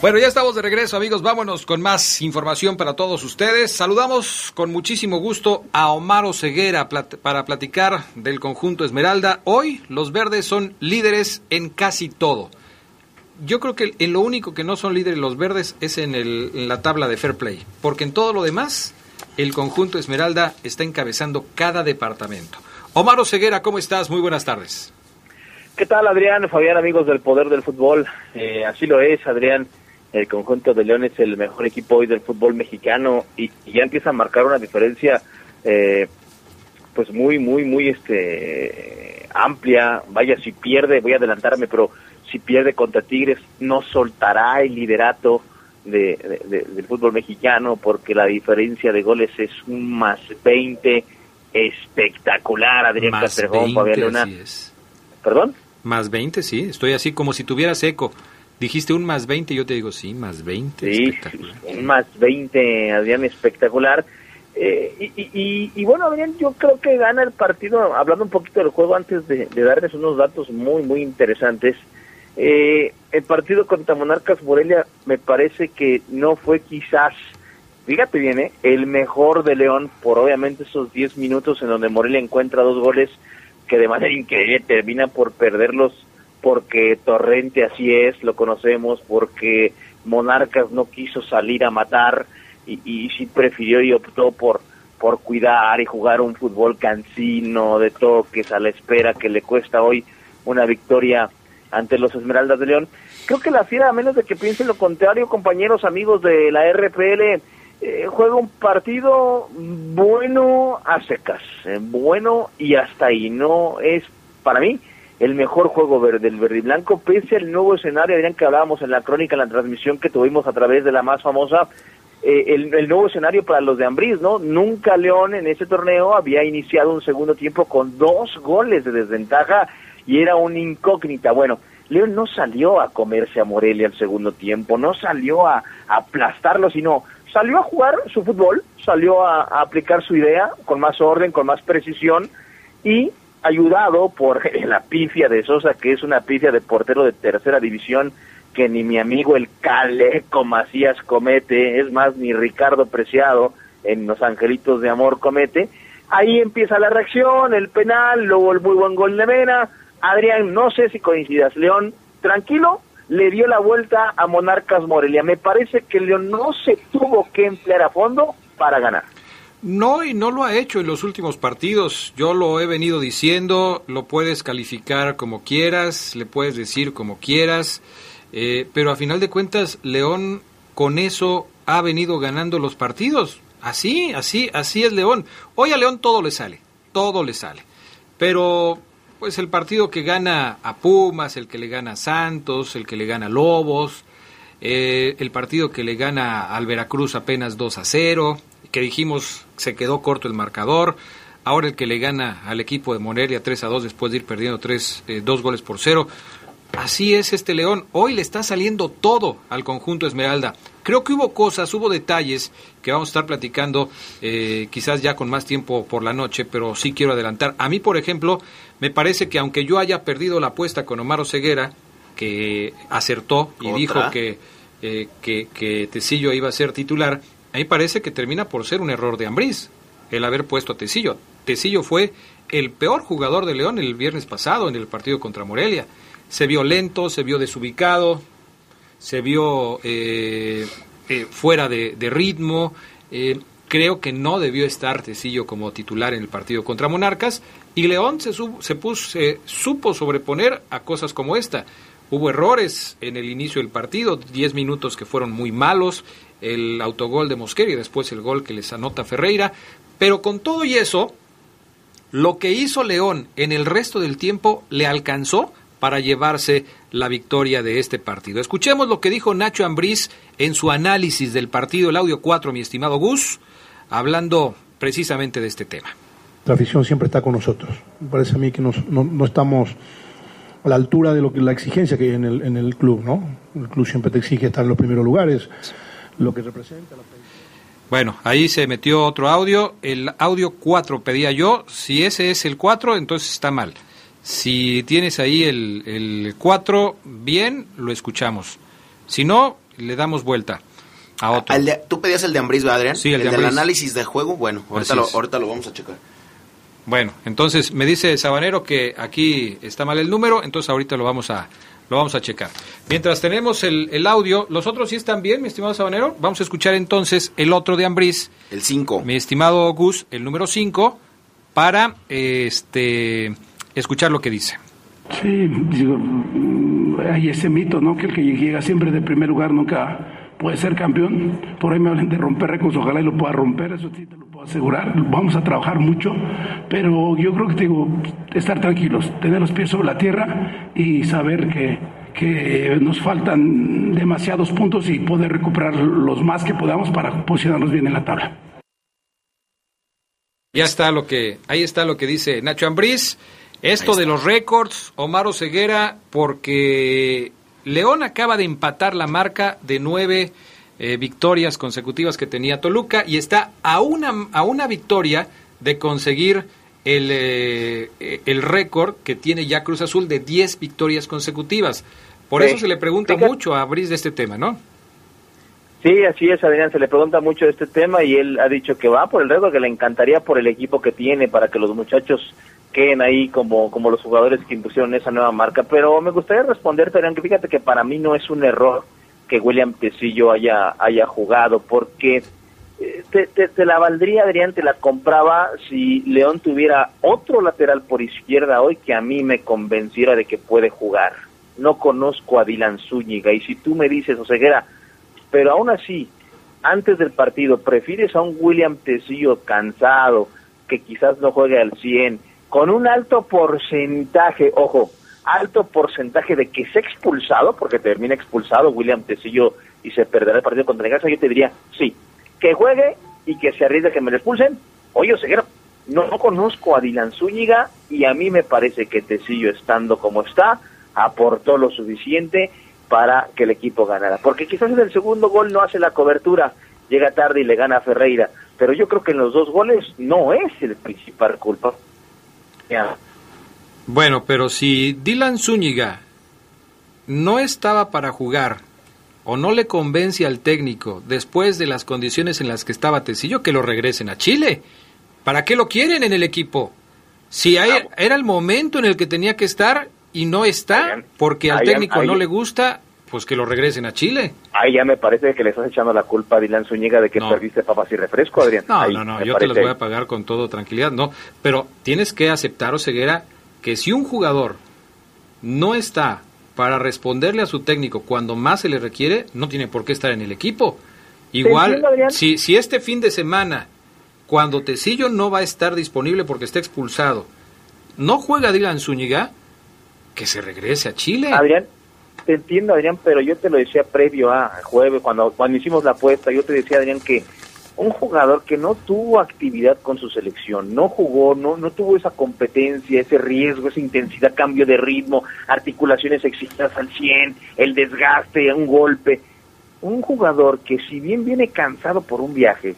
Bueno, ya estamos de regreso, amigos. Vámonos con más información para todos ustedes. Saludamos con muchísimo gusto a Omar Ceguera para platicar del conjunto Esmeralda. Hoy los verdes son líderes en casi todo. Yo creo que en lo único que no son líderes los verdes es en, en la tabla de fair play, porque en todo lo demás el conjunto Esmeralda está encabezando cada departamento. Omar Ceguera, ¿cómo estás? Muy buenas tardes. ¿Qué tal, Adrián? Fabián, amigos del Poder del Fútbol. Eh, así lo es, Adrián el conjunto de León es el mejor equipo hoy del fútbol mexicano y, ya empieza a marcar una diferencia eh, pues muy muy muy este amplia. Vaya si pierde voy a adelantarme pero si pierde contra Tigres no soltará el liderato de, del fútbol mexicano porque la diferencia de goles es un más 20 espectacular Adrián Castrejón Fabián perdón más 20 sí estoy así como si tuviera seco Dijiste un más 20, yo te digo, sí, más 20. Sí, un más 20, Adrián, espectacular. Eh, y, bueno, Adrián, yo creo que gana el partido, hablando un poquito del juego antes de, darles unos datos muy, muy interesantes. Eh, el partido contra Monarcas Morelia me parece que no fue quizás, fíjate bien, eh, el mejor de León por obviamente esos 10 minutos en donde Morelia encuentra dos goles que de manera increíble termina por perderlos porque Torrente así es, lo conocemos, porque Monarcas no quiso salir a matar y, y sí prefirió y optó por, por cuidar y jugar un fútbol cansino, de toques, a la espera que le cuesta hoy una victoria ante los Esmeraldas de León. Creo que la Fiera, a menos de que piensen lo contrario, compañeros, amigos de la RPL, eh, juega un partido bueno a secas, eh, bueno y hasta ahí. No es, para mí, el mejor juego verde, del verde y blanco, pese al nuevo escenario, Adrián, que hablábamos en la crónica, en la transmisión que tuvimos a través de la más famosa, eh, el, nuevo escenario para los de Ambriz, ¿no? Nunca León en ese torneo había iniciado un segundo tiempo con dos goles de desventaja y era una incógnita. Bueno, León no salió a comerse a Morelia el segundo tiempo, no salió a, aplastarlo, sino salió a jugar su fútbol, salió a aplicar su idea con más orden, con más precisión y ayudado por la pifia de Sosa, que es una pifia de portero de tercera división que ni mi amigo el Caleco Macías comete, es más, ni Ricardo Preciado en Los Angelitos de Amor comete. Ahí empieza la reacción, el penal, luego el muy buen gol de Mena. Adrián, no sé si coincidas, León, tranquilo, le dio la vuelta a Monarcas Morelia. Me parece que León no se tuvo que emplear a fondo para ganar. No, y no lo ha hecho en los últimos partidos. Yo lo he venido diciendo, lo puedes calificar como quieras, le puedes decir como quieras, eh, pero a final de cuentas León con eso ha venido ganando los partidos. Así, así, así es León. Hoy a León todo le sale, todo le sale. Pero pues el partido que gana a Pumas, el que le gana a Santos, el que le gana a Lobos, eh, el partido que le gana al Veracruz apenas 2 a 0, que dijimos se quedó corto el marcador. Ahora el que le gana al equipo de Morelia 3 a 2 después de ir perdiendo 3, eh, dos goles por cero. Así es este León. Hoy le está saliendo todo al conjunto Esmeralda. Creo que hubo cosas, hubo detalles que vamos a estar platicando eh, quizás ya con más tiempo por la noche, pero sí quiero adelantar. A mí, por ejemplo, me parece que aunque yo haya perdido la apuesta con Omar Ceguera, que acertó y dijo que, eh, que, que Tecillo iba a ser titular, a mí parece que termina por ser un error de Ambriz el haber puesto a Tecillo. Tecillo fue el peor jugador de León el viernes pasado en el partido contra Morelia. Se vio lento, se vio desubicado, se vio eh, eh, fuera de, de ritmo. Eh, creo que no debió estar Tecillo como titular en el partido contra Monarcas. Y León se, su- se, puso, se supo sobreponer a cosas como esta. Hubo errores en el inicio del partido, 10 minutos que fueron muy malos, el autogol de Mosquera y después el gol que les anota Ferreira. Pero con todo y eso, lo que hizo León en el resto del tiempo le alcanzó para llevarse la victoria de este partido. Escuchemos lo que dijo Nacho Ambriz en su análisis del partido, el audio 4, mi estimado Gus, hablando precisamente de este tema. La afición siempre está con nosotros. Me parece a mí que no, no estamos a la altura de lo que la exigencia que hay en el, en el club, ¿no? El club siempre te exige estar en los primeros lugares, lo que representa. la- Bueno, ahí se metió otro audio. El audio 4 pedía yo. Si ese es el 4, entonces está mal. Si tienes ahí el, el 4, bien, lo escuchamos. Si no, le damos vuelta a otro. De- ¿Tú pedías el de Ambris, ¿verdad, Adrián? Sí, el de del análisis de juego. Bueno, ahorita lo, ahorita lo vamos a checar. Bueno, entonces me dice Sabanero que aquí está mal el número, entonces ahorita lo vamos a lo vamos a checar. Mientras tenemos el, el audio, los otros sí están bien, mi estimado Sabanero. Vamos a escuchar entonces el otro de Ambriz. El 5. Mi estimado Gus, el número 5, para este escuchar lo que dice. Sí, digo, mm, hay ese mito, ¿no? Que el que llega siempre de primer lugar nunca puede ser campeón. Por ahí me hablan de romper récords, ojalá y lo pueda romper, eso sí te lo asegurar. Vamos a trabajar mucho, pero yo creo que digo, estar tranquilos, tener los pies sobre la tierra y saber que, que nos faltan demasiados puntos y poder recuperar los más que podamos para posicionarnos bien en la tabla. Ya está lo que, ahí está lo que dice Nacho Ambriz. Esto de los récords, Omar Ceguera, porque León acaba de empatar la marca de nueve eh, victorias consecutivas que tenía Toluca y está a una, a una victoria de conseguir el, eh, el récord que tiene ya Cruz Azul de 10 victorias consecutivas. Por Sí. eso se le pregunta Fíjate- mucho a Ambriz de este tema, ¿no? Sí, así es, Adrián. Se le pregunta mucho de este tema y él ha dicho que va por el reto, que le encantaría por el equipo que tiene para que los muchachos queden ahí como, como los jugadores que impusieron esa nueva marca. Pero me gustaría responderte, Adrián, que fíjate que para mí no es un error que William Tecillo haya, haya jugado, porque eh, te, te- la valdría, Adrián, te la compraba si León tuviera otro lateral por izquierda hoy que a mí me convenciera de que puede jugar. No conozco a Dylan Zúñiga y si tú me dices, Oseguera, pero aún así, antes del partido, prefieres a un William Tecillo cansado, que quizás no juegue al 100, con un alto porcentaje, ojo, alto porcentaje de que sea expulsado, porque termina expulsado William Tecillo y se perderá el partido contra Necaxa, yo te diría, sí, que juegue y que se arriesgue que me lo expulsen. Oye, Oseguera, no, no conozco a Dylan Zúñiga y a mí me parece que Tecillo, estando como está, aportó lo suficiente para que el equipo ganara. Porque quizás en el segundo gol no hace la cobertura, llega tarde y le gana a Ferreira, pero yo creo que en los dos goles no es el principal culpa. Ya. Bueno, pero si Dylan Zúñiga no estaba para jugar o no le convence al técnico después de las condiciones en las que estaba Tecillo, que lo regresen a Chile. ¿Para qué lo quieren en el equipo? Si hay- era el momento en el que tenía que estar y no está, porque al técnico no le gusta, pues que lo regresen a Chile. Ahí ya me parece que le estás echando la culpa a Dylan Zúñiga de que perdiste papas y refresco, Adrián. No, Ahí, no, no, yo te las voy a pagar con todo tranquilidad, no. Pero tienes que aceptar, Oseguera, que si un jugador no está para responderle a su técnico cuando más se le requiere, no tiene por qué estar en el equipo. Igual, si, si este fin de semana, cuando Tecillo no va a estar disponible porque está expulsado, no juega Dylan Zúñiga, que se regrese a Chile. Adrián, te entiendo, Adrián, pero yo te lo decía previo a jueves, cuando, cuando hicimos la apuesta, yo te decía, Adrián, que un jugador que no tuvo actividad con su selección, no jugó, no, no tuvo esa competencia, ese riesgo, esa intensidad, cambio de ritmo, articulaciones exigidas al 100, el desgaste, un golpe. Un jugador que si bien viene cansado por un viaje,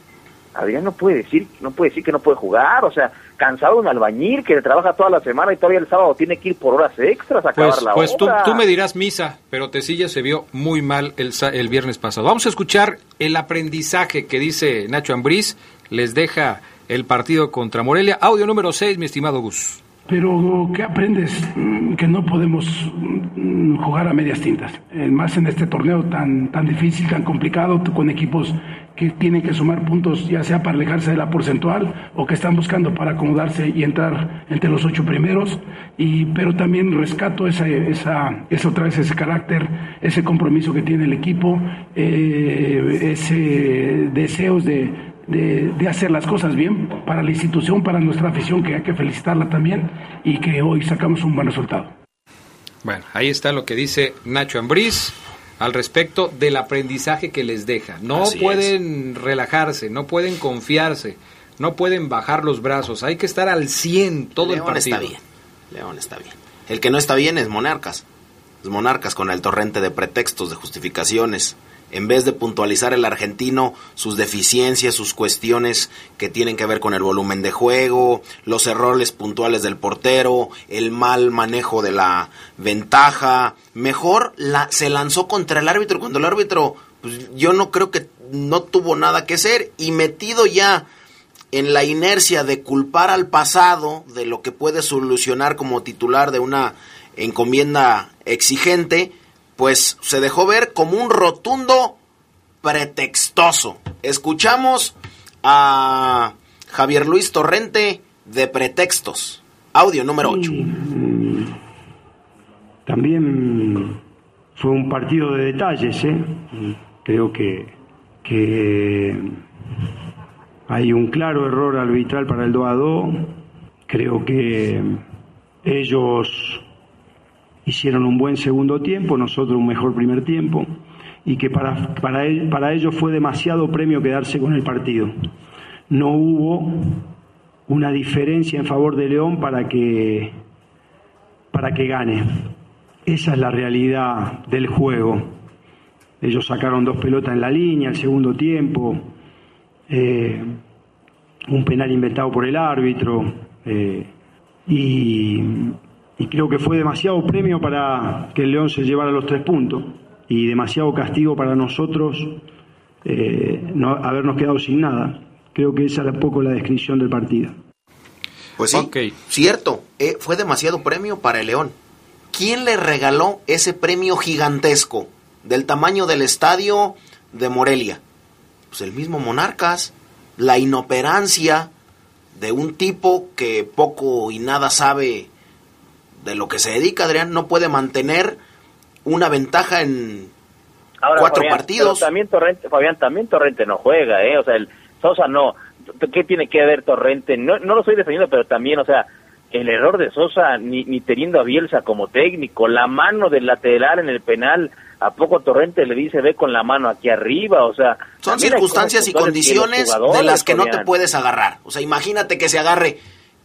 Adrián no puede decir, no puede decir que no puede jugar, o sea, cansado de un albañil que trabaja toda la semana y todavía el sábado tiene que ir por horas extras a acabar Pues, la pues tú, me dirás misa, pero Tecilla se vio muy mal el, el viernes pasado. Vamos a escuchar el aprendizaje que dice Nacho Ambriz, les deja el partido contra Morelia. Audio número 6, mi estimado Gus. Pero ¿qué aprendes? Mm, Que no podemos mm, jugar a medias tintas. Eh, Más en este torneo tan, tan difícil, tan complicado, con equipos que tienen que sumar puntos, ya sea para alejarse de la porcentual o que están buscando para acomodarse y entrar entre los ocho primeros. Y, pero también rescato esa, esa, esa otra vez ese carácter, ese compromiso que tiene el equipo, eh, ese deseos de, de, de hacer las cosas bien para la institución, para nuestra afición, que hay que felicitarla también y que hoy sacamos un buen resultado. Bueno, ahí está lo que dice Nacho Ambriz al respecto del aprendizaje que les deja. No Así pueden relajarse, no pueden confiarse, no pueden bajar los brazos. Hay que estar al 100 todo el León partido. está bien. León está bien. El que no está bien es Monarcas. Es Monarcas con el torrente de pretextos, de justificaciones. En vez de puntualizar el argentino sus deficiencias, sus cuestiones que tienen que ver con el volumen de juego, los errores puntuales del portero, el mal manejo de la ventaja, mejor la, se lanzó contra el árbitro cuando el árbitro, pues, yo no creo que no tuvo nada que hacer y metido ya en la inercia de culpar al pasado de lo que puede solucionar como titular de una encomienda exigente, pues se dejó ver como un rotundo pretextoso. Escuchamos a Javier Luis Torrente de Pretextos. Audio número 8. También fue un partido de detalles, ¿eh? Creo que, que hay un claro error arbitral para el 2 a 2. Creo que ellos hicieron un buen segundo tiempo, nosotros un mejor primer tiempo, y que para, para, el- para ellos fue demasiado premio quedarse con el partido. No hubo una diferencia en favor de León para que, para que gane. Esa es la realidad del juego. Ellos sacaron dos pelotas en la línea el segundo tiempo, eh, un penal inventado por el árbitro, eh, y, y creo que fue demasiado premio para que el León se llevara los tres puntos y demasiado castigo para nosotros eh, no habernos quedado sin nada. Creo que esa era un poco la descripción del partido. Pues sí, cierto, eh, fue demasiado premio para el León. ¿Quién le regaló ese premio gigantesco del tamaño del estadio de Morelia? Pues el mismo Monarcas, la inoperancia de un tipo que poco y nada sabe de lo que se dedica, Adrián, no puede mantener una ventaja en Ahora, cuatro Fabián, partidos. también Torrente, Fabián, también Torrente no juega, ¿eh? O sea, el Sosa no. ¿Qué tiene que ver Torrente? No, no lo estoy defendiendo, pero también, o sea, el error de Sosa, ni, ni teniendo a Bielsa como técnico, la mano del lateral en el penal, ¿a poco Torrente le dice ve con la mano aquí arriba? O sea, Son circunstancias y condiciones de las que no te puedes agarrar. O sea, imagínate que se agarre.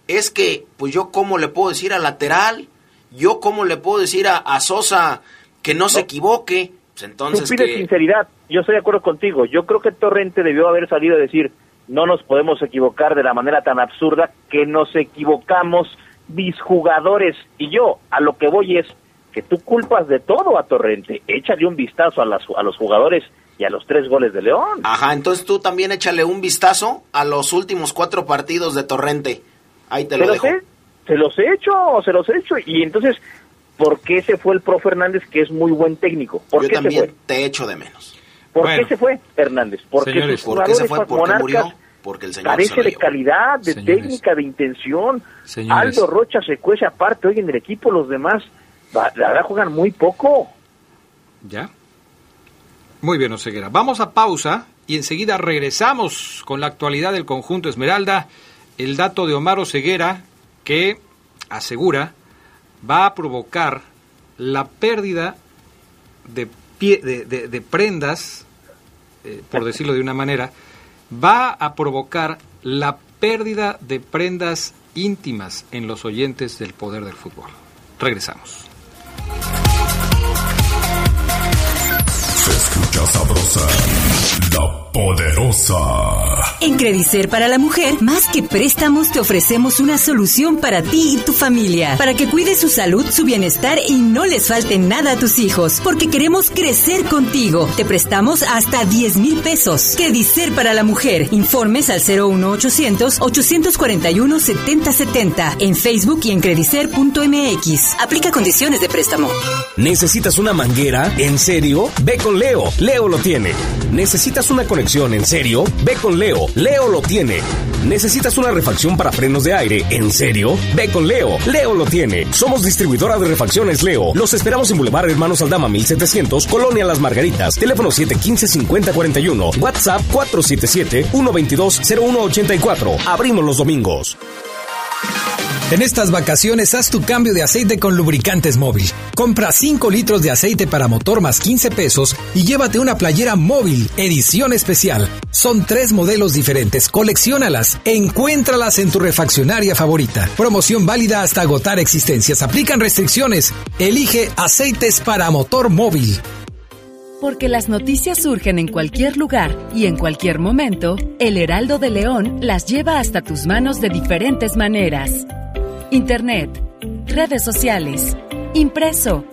Es que, pues yo cómo le puedo decir al lateral, yo cómo le puedo decir a, a Sosa que no, se equivoque. Pues entonces Tú pides que... sinceridad. Yo estoy de acuerdo contigo. Yo creo que Torrente debió haber salido a decir, no nos podemos equivocar de la manera tan absurda que nos equivocamos mis jugadores. Y yo a lo que voy es que tú culpas de todo a Torrente. Échale un vistazo a, las, a los jugadores y a los tres goles de León. Ajá, entonces tú también échale un vistazo a los últimos cuatro partidos de Torrente. Ahí te se lo los dejo. he, se los he hecho, se los he hecho. Y entonces, ¿por qué se fue el pro Fernández, que es muy buen técnico? ¿Por Yo qué se también fue? te echo de menos. ¿Por Bueno. qué se fue Hernández? Porque Señores, ¿por qué se jugadores fue? ¿Por qué murió? Porque el señor se carece lo de calidad, de Señores. técnica, de intención. Señores. Aldo Rocha se cuece aparte hoy en el equipo, los demás, va- la verdad, juegan muy poco. ¿Ya? Muy bien, Oseguera. Vamos a pausa y enseguida regresamos con la actualidad del conjunto Esmeralda. El dato de Omar Oseguera que asegura va a provocar la pérdida de prendas, eh, por decirlo de una manera, va a provocar la pérdida de prendas íntimas en los oyentes del poder del fútbol. Regresamos. Se escucha sabrosa, La Poderosa. En Credicer para la mujer, más que préstamos, te ofrecemos una solución para ti y tu familia, para que cuides su salud, su bienestar y no les falte nada a tus hijos, porque queremos crecer contigo. Te prestamos hasta 10 mil pesos. Credicer para la mujer. Informes al 01800 841 7070 en Facebook y en credicer.mx. Aplica condiciones de préstamo. ¿Necesitas una manguera? ¿En serio? Ve con Leo. Leo lo tiene. ¿Necesitas una conexión? ¿En serio? Ve con Leo. Leo lo tiene. ¿Necesitas una refacción para frenos de aire? ¿En serio? Ve con Leo. Leo lo tiene. Somos distribuidora de refacciones Leo. Los esperamos en Boulevard Hermanos Aldama 1700, Colonia Las Margaritas. Teléfono 715-5041. WhatsApp 477-122-0184. Abrimos los domingos. En estas vacaciones haz tu cambio de aceite con lubricantes móvil. Compra 5 litros de aceite para motor más 15 pesos y llévate una playera móvil, edición especial. Son tres modelos diferentes, colecciónalas, encuéntralas en tu refaccionaria favorita. Promoción válida hasta agotar existencias, aplican restricciones. Elige aceites para motor móvil. Porque las noticias surgen en cualquier lugar y en cualquier momento, el Heraldo de León las lleva hasta tus manos de diferentes maneras. Internet, redes sociales, impreso.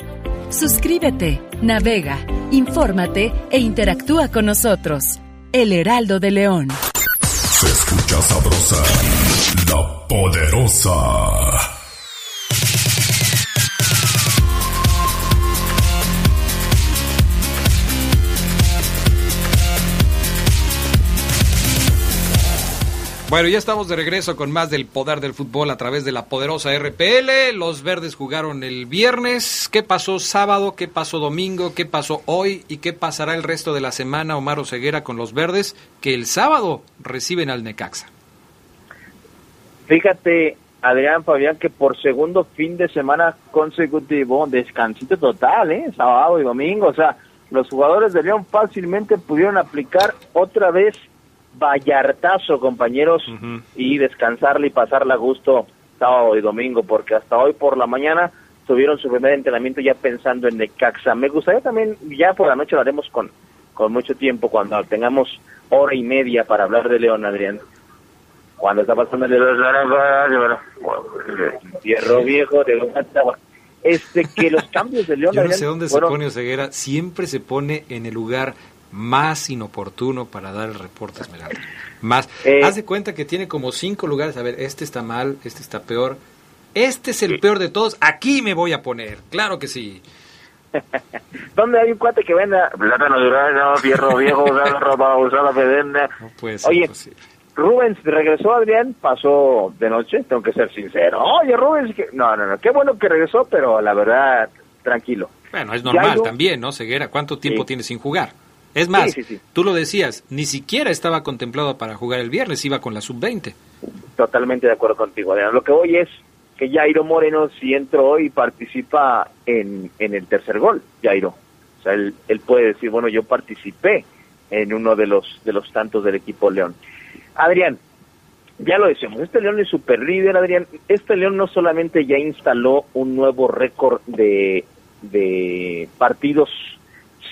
Suscríbete, navega, infórmate e interactúa con nosotros. El Heraldo de León. Se escucha sabrosa, la poderosa. Bueno, ya estamos de regreso con más del poder del fútbol a través de la poderosa RPL. Los verdes jugaron el viernes. ¿Qué pasó sábado? ¿Qué pasó domingo? ¿Qué pasó hoy? ¿Y qué pasará el resto de la semana, Omar Ceguera, con los verdes que el sábado reciben al Necaxa? Fíjate, Adrián Fabián, que por segundo fin de semana consecutivo, descansito total, ¿eh? Sábado y domingo. O sea, los jugadores de León fácilmente pudieron aplicar otra vez vallartazo, compañeros, y descansarle y pasarla a gusto sábado y domingo, porque hasta hoy por la mañana tuvieron su primer entrenamiento ya pensando en Necaxa. Me gustaría también, ya por la noche lo haremos con, con mucho tiempo, cuando tengamos hora y media para hablar de León, Adrián. Cuando está pasando el hierro viejo, de este que los cambios de León Yo no sé dónde se pone Oseguera, siempre se pone en el lugar más inoportuno para dar el reporte Esmeralda. Más. Eh, Haz de cuenta que tiene como cinco lugares. A ver, este está mal, este está peor. Este es el peor de todos. Aquí me voy a poner. Claro que sí. ¿Dónde hay un cuate que venda plátano durano, fierro viejo, ropa usada, pedenda? No puede ser Oye, posible. Rubens regresó, Adrián, pasó de noche, tengo que ser sincero. Oye, Rubens, que... no, no, no, qué bueno que regresó, pero la verdad, tranquilo. Bueno, es normal también, ¿no, Ceguera? ¿Cuánto tiempo Sí. tiene sin jugar? Es más, Sí, sí, sí. tú lo decías, ni siquiera estaba contemplado para jugar el viernes, iba con la sub-20. Totalmente de acuerdo contigo, Adrián. Lo que voy es que Jairo Moreno, si entró hoy, participa en, en el tercer gol, Jairo. O sea, él, él puede decir, bueno, yo participé en uno de los, de los tantos del equipo León. Adrián, ya lo decíamos, este León es super líder, Adrián. Este León no solamente ya instaló un nuevo récord de, de partidos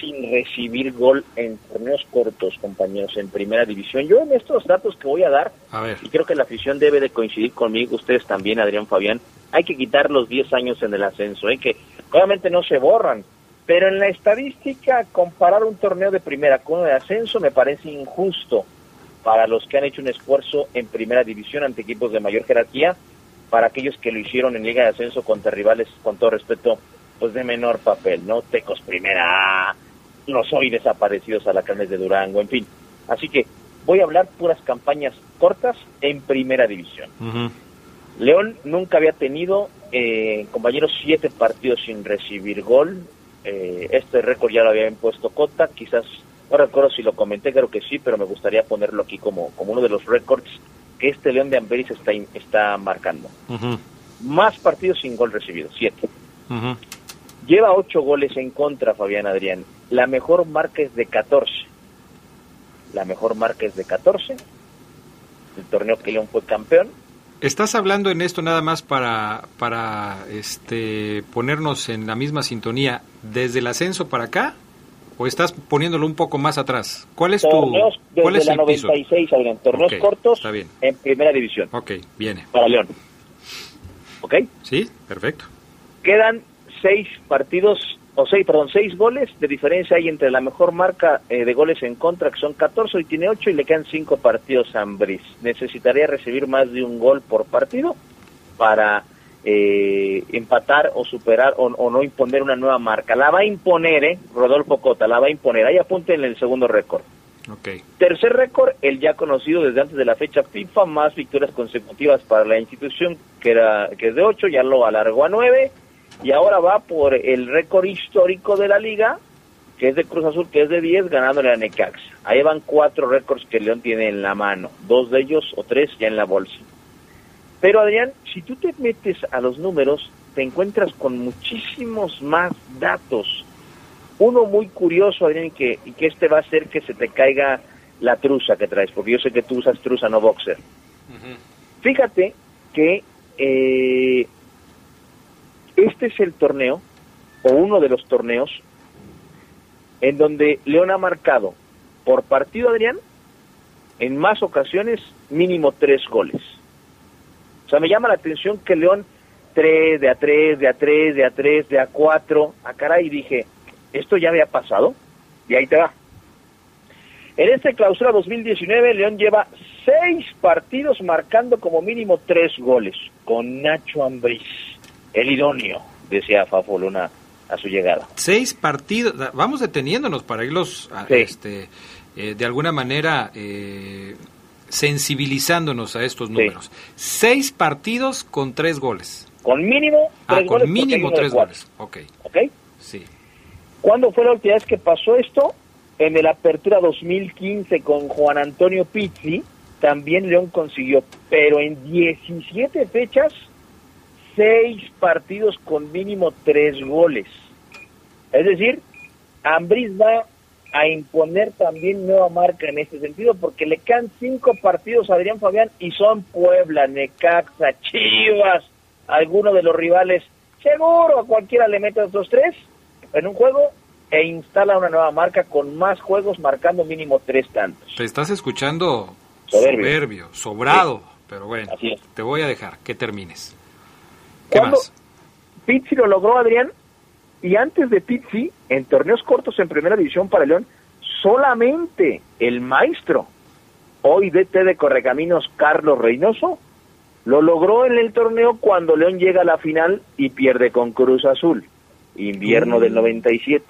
sin recibir gol en torneos cortos, compañeros, en primera división. Yo en estos datos que voy a dar, A ver. y creo que la afición debe de coincidir conmigo, ustedes también, Adrián Fabián, hay que quitar los 10 años en el ascenso, ¿eh? que obviamente no se borran, pero en la estadística comparar un torneo de primera con uno de ascenso me parece injusto para los que han hecho un esfuerzo en primera división ante equipos de mayor jerarquía, para aquellos que lo hicieron en liga de ascenso contra rivales, con todo respeto, pues de menor papel, ¿no? Tecos primera A, los hoy desaparecidos Alacanes de Durango, en fin. Así que voy a hablar puras campañas cortas en primera división. León nunca había tenido, eh, compañeros, siete partidos sin recibir gol. Eh, este récord ya lo había impuesto Cota, quizás, no recuerdo si lo comenté, creo que sí, pero me gustaría ponerlo aquí como, como uno de los récords que este León de Amberis está, está marcando. Más partidos sin gol recibido, siete. Lleva ocho goles en contra, Fabián Adrián. La mejor marca es de 14. La mejor marca es de 14. El torneo que León fue campeón. ¿Estás hablando en esto nada más para, para este, ponernos en la misma sintonía desde el ascenso para acá ¿O estás poniéndolo un poco más atrás? ¿Cuál es torneos tu cuál desde es la el piso? 96, Adrián. Torneos cortos Está bien. en primera división Ok, viene. para León. ¿Ok? Sí, perfecto. Quedan seis partidos, o seis, perdón, seis goles de diferencia hay entre la mejor marca eh, de goles en contra, que son 14, y tiene 8, y le quedan cinco partidos a Ambriz. Necesitaría recibir más de un gol por partido para eh, empatar o superar o, o no imponer una nueva marca. La va a imponer, ¿eh? Rodolfo Cota, la va a imponer. Ahí apunten el segundo récord. Ok. Tercer récord, el ya conocido desde antes de la fecha FIFA, más victorias consecutivas para la institución, que era que es de 8, ya lo alargó a 9, y ahora va por el récord histórico de la liga, que es de Cruz Azul, que es de 10, ganándole a Necaxa. Ahí van cuatro récords que León tiene en la mano, dos de ellos o tres ya en la bolsa. Pero Adrián, si tú te metes a los números, te encuentras con muchísimos más datos. Uno muy curioso, Adrián, y que, y que este va a hacer que se te caiga la truza que traes, porque yo sé que tú usas truza, no boxer. Fíjate que eh, este es el torneo, o uno de los torneos, en donde León ha marcado por partido, Adrián, en más ocasiones mínimo tres goles. O sea, me llama la atención que León tres, de a tres, de a tres, de a tres, de a cuatro, a caray, dije, ¿esto ya había pasado? Y ahí te va. En esta clausura 2019, León lleva seis partidos marcando como mínimo tres goles, con Nacho Ambriz, el idóneo, decía Fafo Luna a su llegada. Seis partidos. Vamos deteniéndonos para irlos, a- este, eh, de alguna manera, eh, sensibilizándonos a estos números. Seis partidos con tres goles. Con mínimo Ah, tres con goles. porque hay mínimo tres goles. Ok, ¿Ok? sí. ¿Cuándo fue la última vez que pasó esto? En el Apertura 2015 con Juan Antonio Pizzi, también León consiguió, pero en 17 fechas, seis partidos con mínimo tres goles. Es decir, Ambriz va a imponer también nueva marca en este sentido, porque le quedan cinco partidos a Adrián Fabián y son Puebla, Necaxa, Chivas, alguno de los rivales. Seguro a cualquiera le mete otros tres en un juego e instala una nueva marca con más juegos marcando mínimo tres tantos. Te estás escuchando Soberbio. soberbio, sobrado, pero bueno, te voy a dejar que termines. ¿Qué ¿Cuándo más? Pizzi lo logró, Adrián? Y antes de Pizzi, en torneos cortos en primera división para León, solamente el maestro, hoy DT de Correcaminos, Carlos Reynoso, lo logró en el torneo cuando León llega a la final y pierde con Cruz Azul, invierno del 97.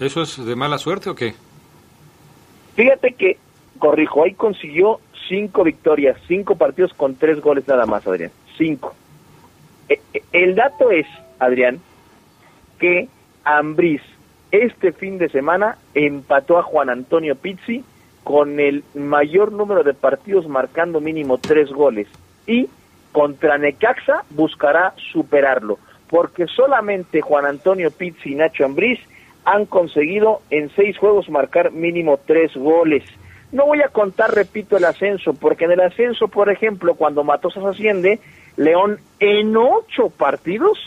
¿Eso es de mala suerte o qué? Fíjate que, corrijo, ahí consiguió cinco victorias, cinco partidos con tres goles nada más, Adrián. Cinco. E- e- El dato es, Adrián, que Ambriz este fin de semana empató a Juan Antonio Pizzi con el mayor número de partidos marcando mínimo tres goles y contra Necaxa buscará superarlo porque solamente Juan Antonio Pizzi y Nacho Ambriz han conseguido en seis juegos marcar mínimo tres goles. No voy a contar, repito, el ascenso, porque en el ascenso, por ejemplo, cuando Matosas asciende, León en ocho partidos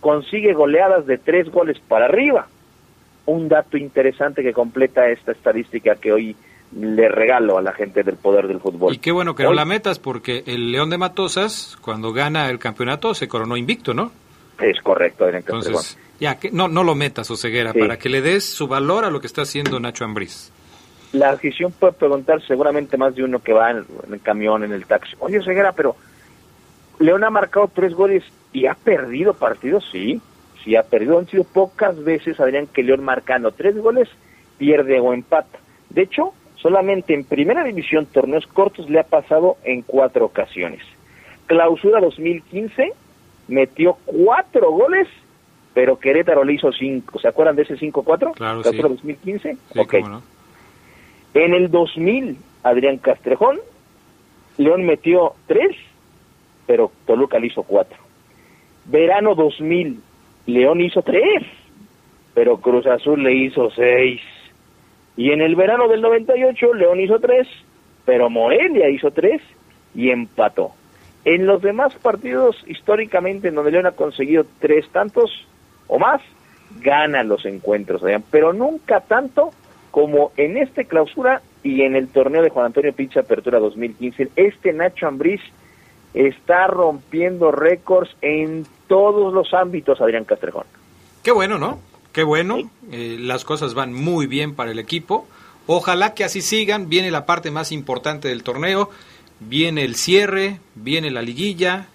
consigue goleadas de tres goles para arriba. Un dato interesante que completa esta estadística que hoy le regalo a la gente del poder del fútbol. Y qué bueno que no la metas porque el León de Matosas, cuando gana el campeonato, se coronó invicto, ¿no? Es correcto, Adrián Castrejón. Entonces, ya, que no, no lo metas, Oseguera, Sí. para que le des su valor a lo que está haciendo Nacho Ambriz. La afición puede preguntar seguramente más de uno que va en, en el camión, en el taxi. Oye, Ceguera, pero León ha marcado tres goles y ha perdido partidos, sí, sí ha perdido. Han sido pocas veces, Adrián, que León marcando tres goles pierde o empata. De hecho, solamente en primera división, torneos cortos, le ha pasado en cuatro ocasiones. Clausura 2015, metió cuatro goles, pero Querétaro le hizo cinco. ¿Se acuerdan de ese 5-4? Claro, Clausura sí. 2015. Sí, ok. cómo no. En el 2000, Adrián Castrejón, León metió tres, pero Toluca le hizo cuatro. Verano 2000, León hizo tres, pero Cruz Azul le hizo seis. Y en el verano del 98, León hizo tres, pero Morelia hizo tres y empató. En los demás partidos, históricamente, en donde León ha conseguido tres tantos o más, gana los encuentros, pero nunca tanto como en este clausura y en el torneo de Juan Antonio Pincha Apertura 2015. Este Nacho Ambriz está rompiendo récords en todos los ámbitos, Adrián Castrejón. Qué bueno, ¿no? Qué bueno. Eh, las cosas van muy bien para el equipo. Ojalá que así sigan. Viene la parte más importante del torneo. Viene el cierre, viene la liguilla.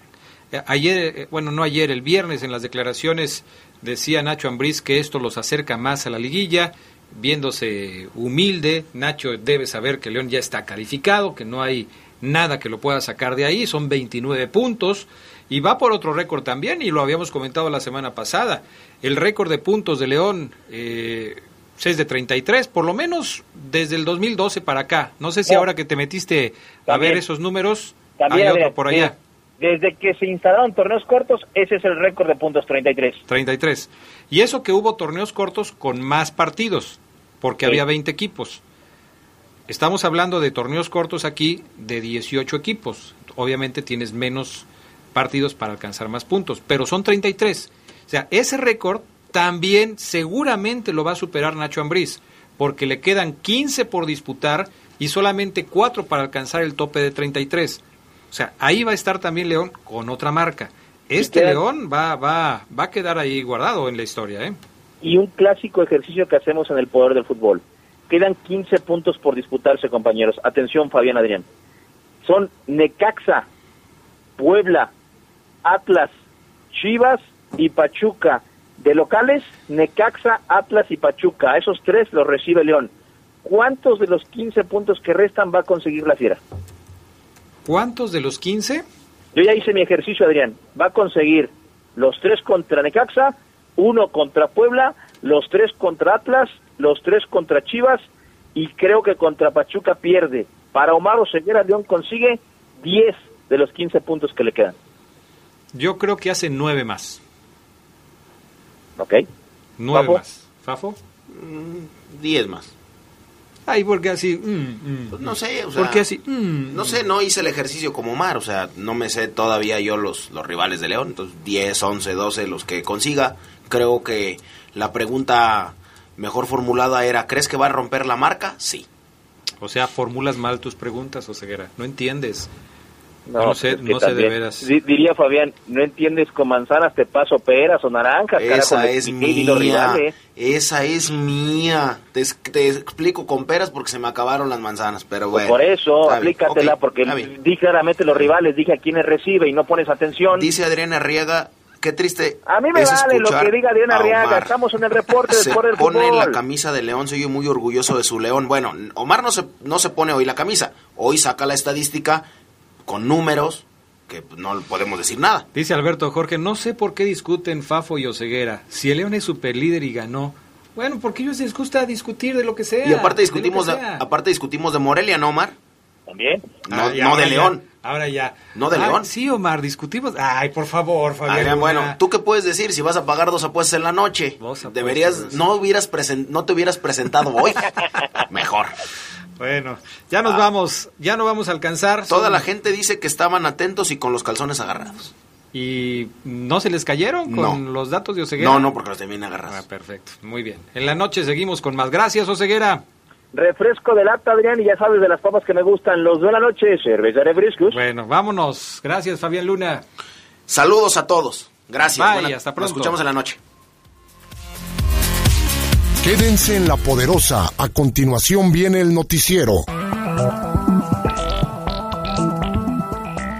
Eh, ayer, eh, bueno, no ayer, el viernes en las declaraciones decía Nacho Ambriz que esto los acerca más a la liguilla, viéndose humilde. Nacho debe saber que León ya está calificado, que no hay nada que lo pueda sacar de ahí. Son 29 puntos. Y va por otro récord también, y lo habíamos comentado la semana pasada. El récord de puntos de León eh, es de 33, por lo menos desde el 2012 para acá. No sé si Oh. ahora que te metiste a También. ver esos números, También, hay otro Adrián, por allá. de- Desde que se instalaron torneos cortos, ese es el récord de puntos 33. 33. Y eso que hubo torneos cortos con más partidos, porque Sí. había 20 equipos. Estamos hablando de torneos cortos aquí de 18 equipos. Obviamente tienes menos partidos para alcanzar más puntos, pero son 33. O sea, ese récord también seguramente lo va a superar Nacho Ambriz, porque le quedan 15 por disputar y solamente 4 para alcanzar el tope de 33. O sea, ahí va a estar también León con otra marca. Este León va, va, va a quedar ahí guardado en la historia, ¿eh? Y un clásico ejercicio que hacemos en el poder del fútbol. Quedan 15 puntos por disputarse, compañeros. Atención, Fabián Adrián. Son Necaxa, Puebla, Atlas, Chivas y Pachuca. De locales, Necaxa, Atlas y Pachuca. A esos tres los recibe León. ¿Cuántos de los 15 puntos que restan va a conseguir la Fiera? ¿Cuántos de los 15? Yo ya hice mi ejercicio, Adrián. Va a conseguir los tres contra Necaxa, uno contra Puebla, los tres contra Atlas, los tres contra Chivas y creo que contra Pachuca pierde. Para Omar Oseguera, León consigue 10 de los 15 puntos que le quedan. Yo creo que hace nueve más. ¿Ok? Nueve ¿Fafo? más. ¿Fafo? 10 más. Ay, porque así. mm, Pues no sé, o sea, ¿Por qué así? Mm, no sé, no hice el ejercicio como Omar, o sea, no me sé todavía yo los, los rivales de León, entonces 10, 11, 12, los que consiga. Creo que la pregunta mejor formulada era, ¿crees que va a romper la marca? Sí. O sea, formulas mal tus preguntas, Oseguera. No entiendes. No, No, sé, pues es que no sé de veras. Di- diría Fabián, no entiendes con manzanas te paso peras o naranjas. carajo, Esa le es mía. Esa es mía. Te, te explico con peras porque se me acabaron las manzanas, pero Pues bueno. por eso, aplícatela, ok, porque di claramente los rivales, dije a quiénes recibe y no pones atención. Dice Adriana Arriaga, qué triste. A mí me es vale lo que diga Adriana a Arriaga, estamos en el reporte del se del pone Fútbol. la camisa de León, soy yo muy orgulloso de su León. Bueno, Omar no se, no se pone hoy la camisa, hoy saca la estadística con números que pues, no podemos decir nada. Dice Alberto Jorge, no sé por qué discuten Fafo y Oseguera. Si el León es superlíder y ganó. Bueno, porque ellos les gusta discutir de lo que sea. Y aparte discutimos de, sea. aparte discutimos de Morelia, ¿no, Omar? También. No, Ah, ya, no de ya, León. ahora ya. No de Ah, León. Sí, Omar, discutimos. Ay, por favor, Fabián. Adrián, bueno, ¿tú qué puedes decir si vas a pagar dos apuestas en la noche? Deberías, no hubieras presen- no te hubieras presentado hoy. Mejor. Bueno, ya nos vamos, ya no vamos a alcanzar. Ah. Toda Son- la gente dice que estaban atentos y con los calzones agarrados. ¿Y no se les cayeron con No. los datos de Oseguera? No, no, porque los tenían agarrados. Ah, perfecto, muy bien. En la noche seguimos con más. Gracias, Oseguera. Refresco de lata, Adrián, y ya sabes de las papas que me gustan, los de la noche, cerveza refrescos. Bueno, vámonos. Gracias, Fabián Luna. Saludos a todos. Gracias. Bye, Buena- hasta Nos pronto. escuchamos en la noche. Quédense en la poderosa. A continuación viene el noticiero.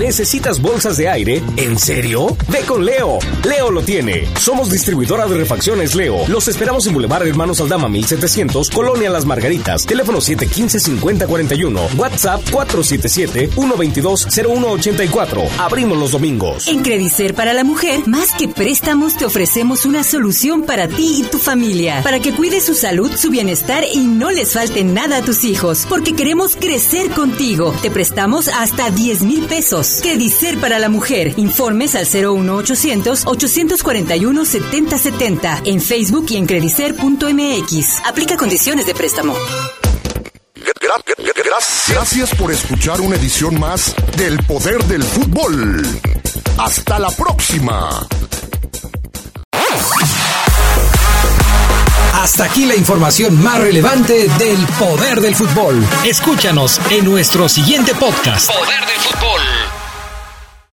¿Necesitas bolsas de aire? ¿En serio? Ve con Leo. Leo lo tiene. Somos distribuidora de refacciones Leo. Los esperamos en Boulevard Hermanos Aldama 1700, Colonia Las Margaritas. Teléfono 715-5041. WhatsApp 477-122-0184. Abrimos los domingos. En Credicer para la mujer, más que préstamos, te ofrecemos una solución para ti y tu familia. Para que cuides su salud, su bienestar y no les falte nada a tus hijos. Porque queremos crecer contigo. Te prestamos hasta 10 mil pesos. Credicer para la mujer. Informes al 01800 841 7070 en Facebook y en credicer.mx. Aplica condiciones de préstamo. Gracias por escuchar una edición más del Poder del Fútbol. Hasta la próxima. Hasta aquí la información más relevante del Poder del Fútbol. Escúchanos en nuestro siguiente podcast. Poder del Fútbol.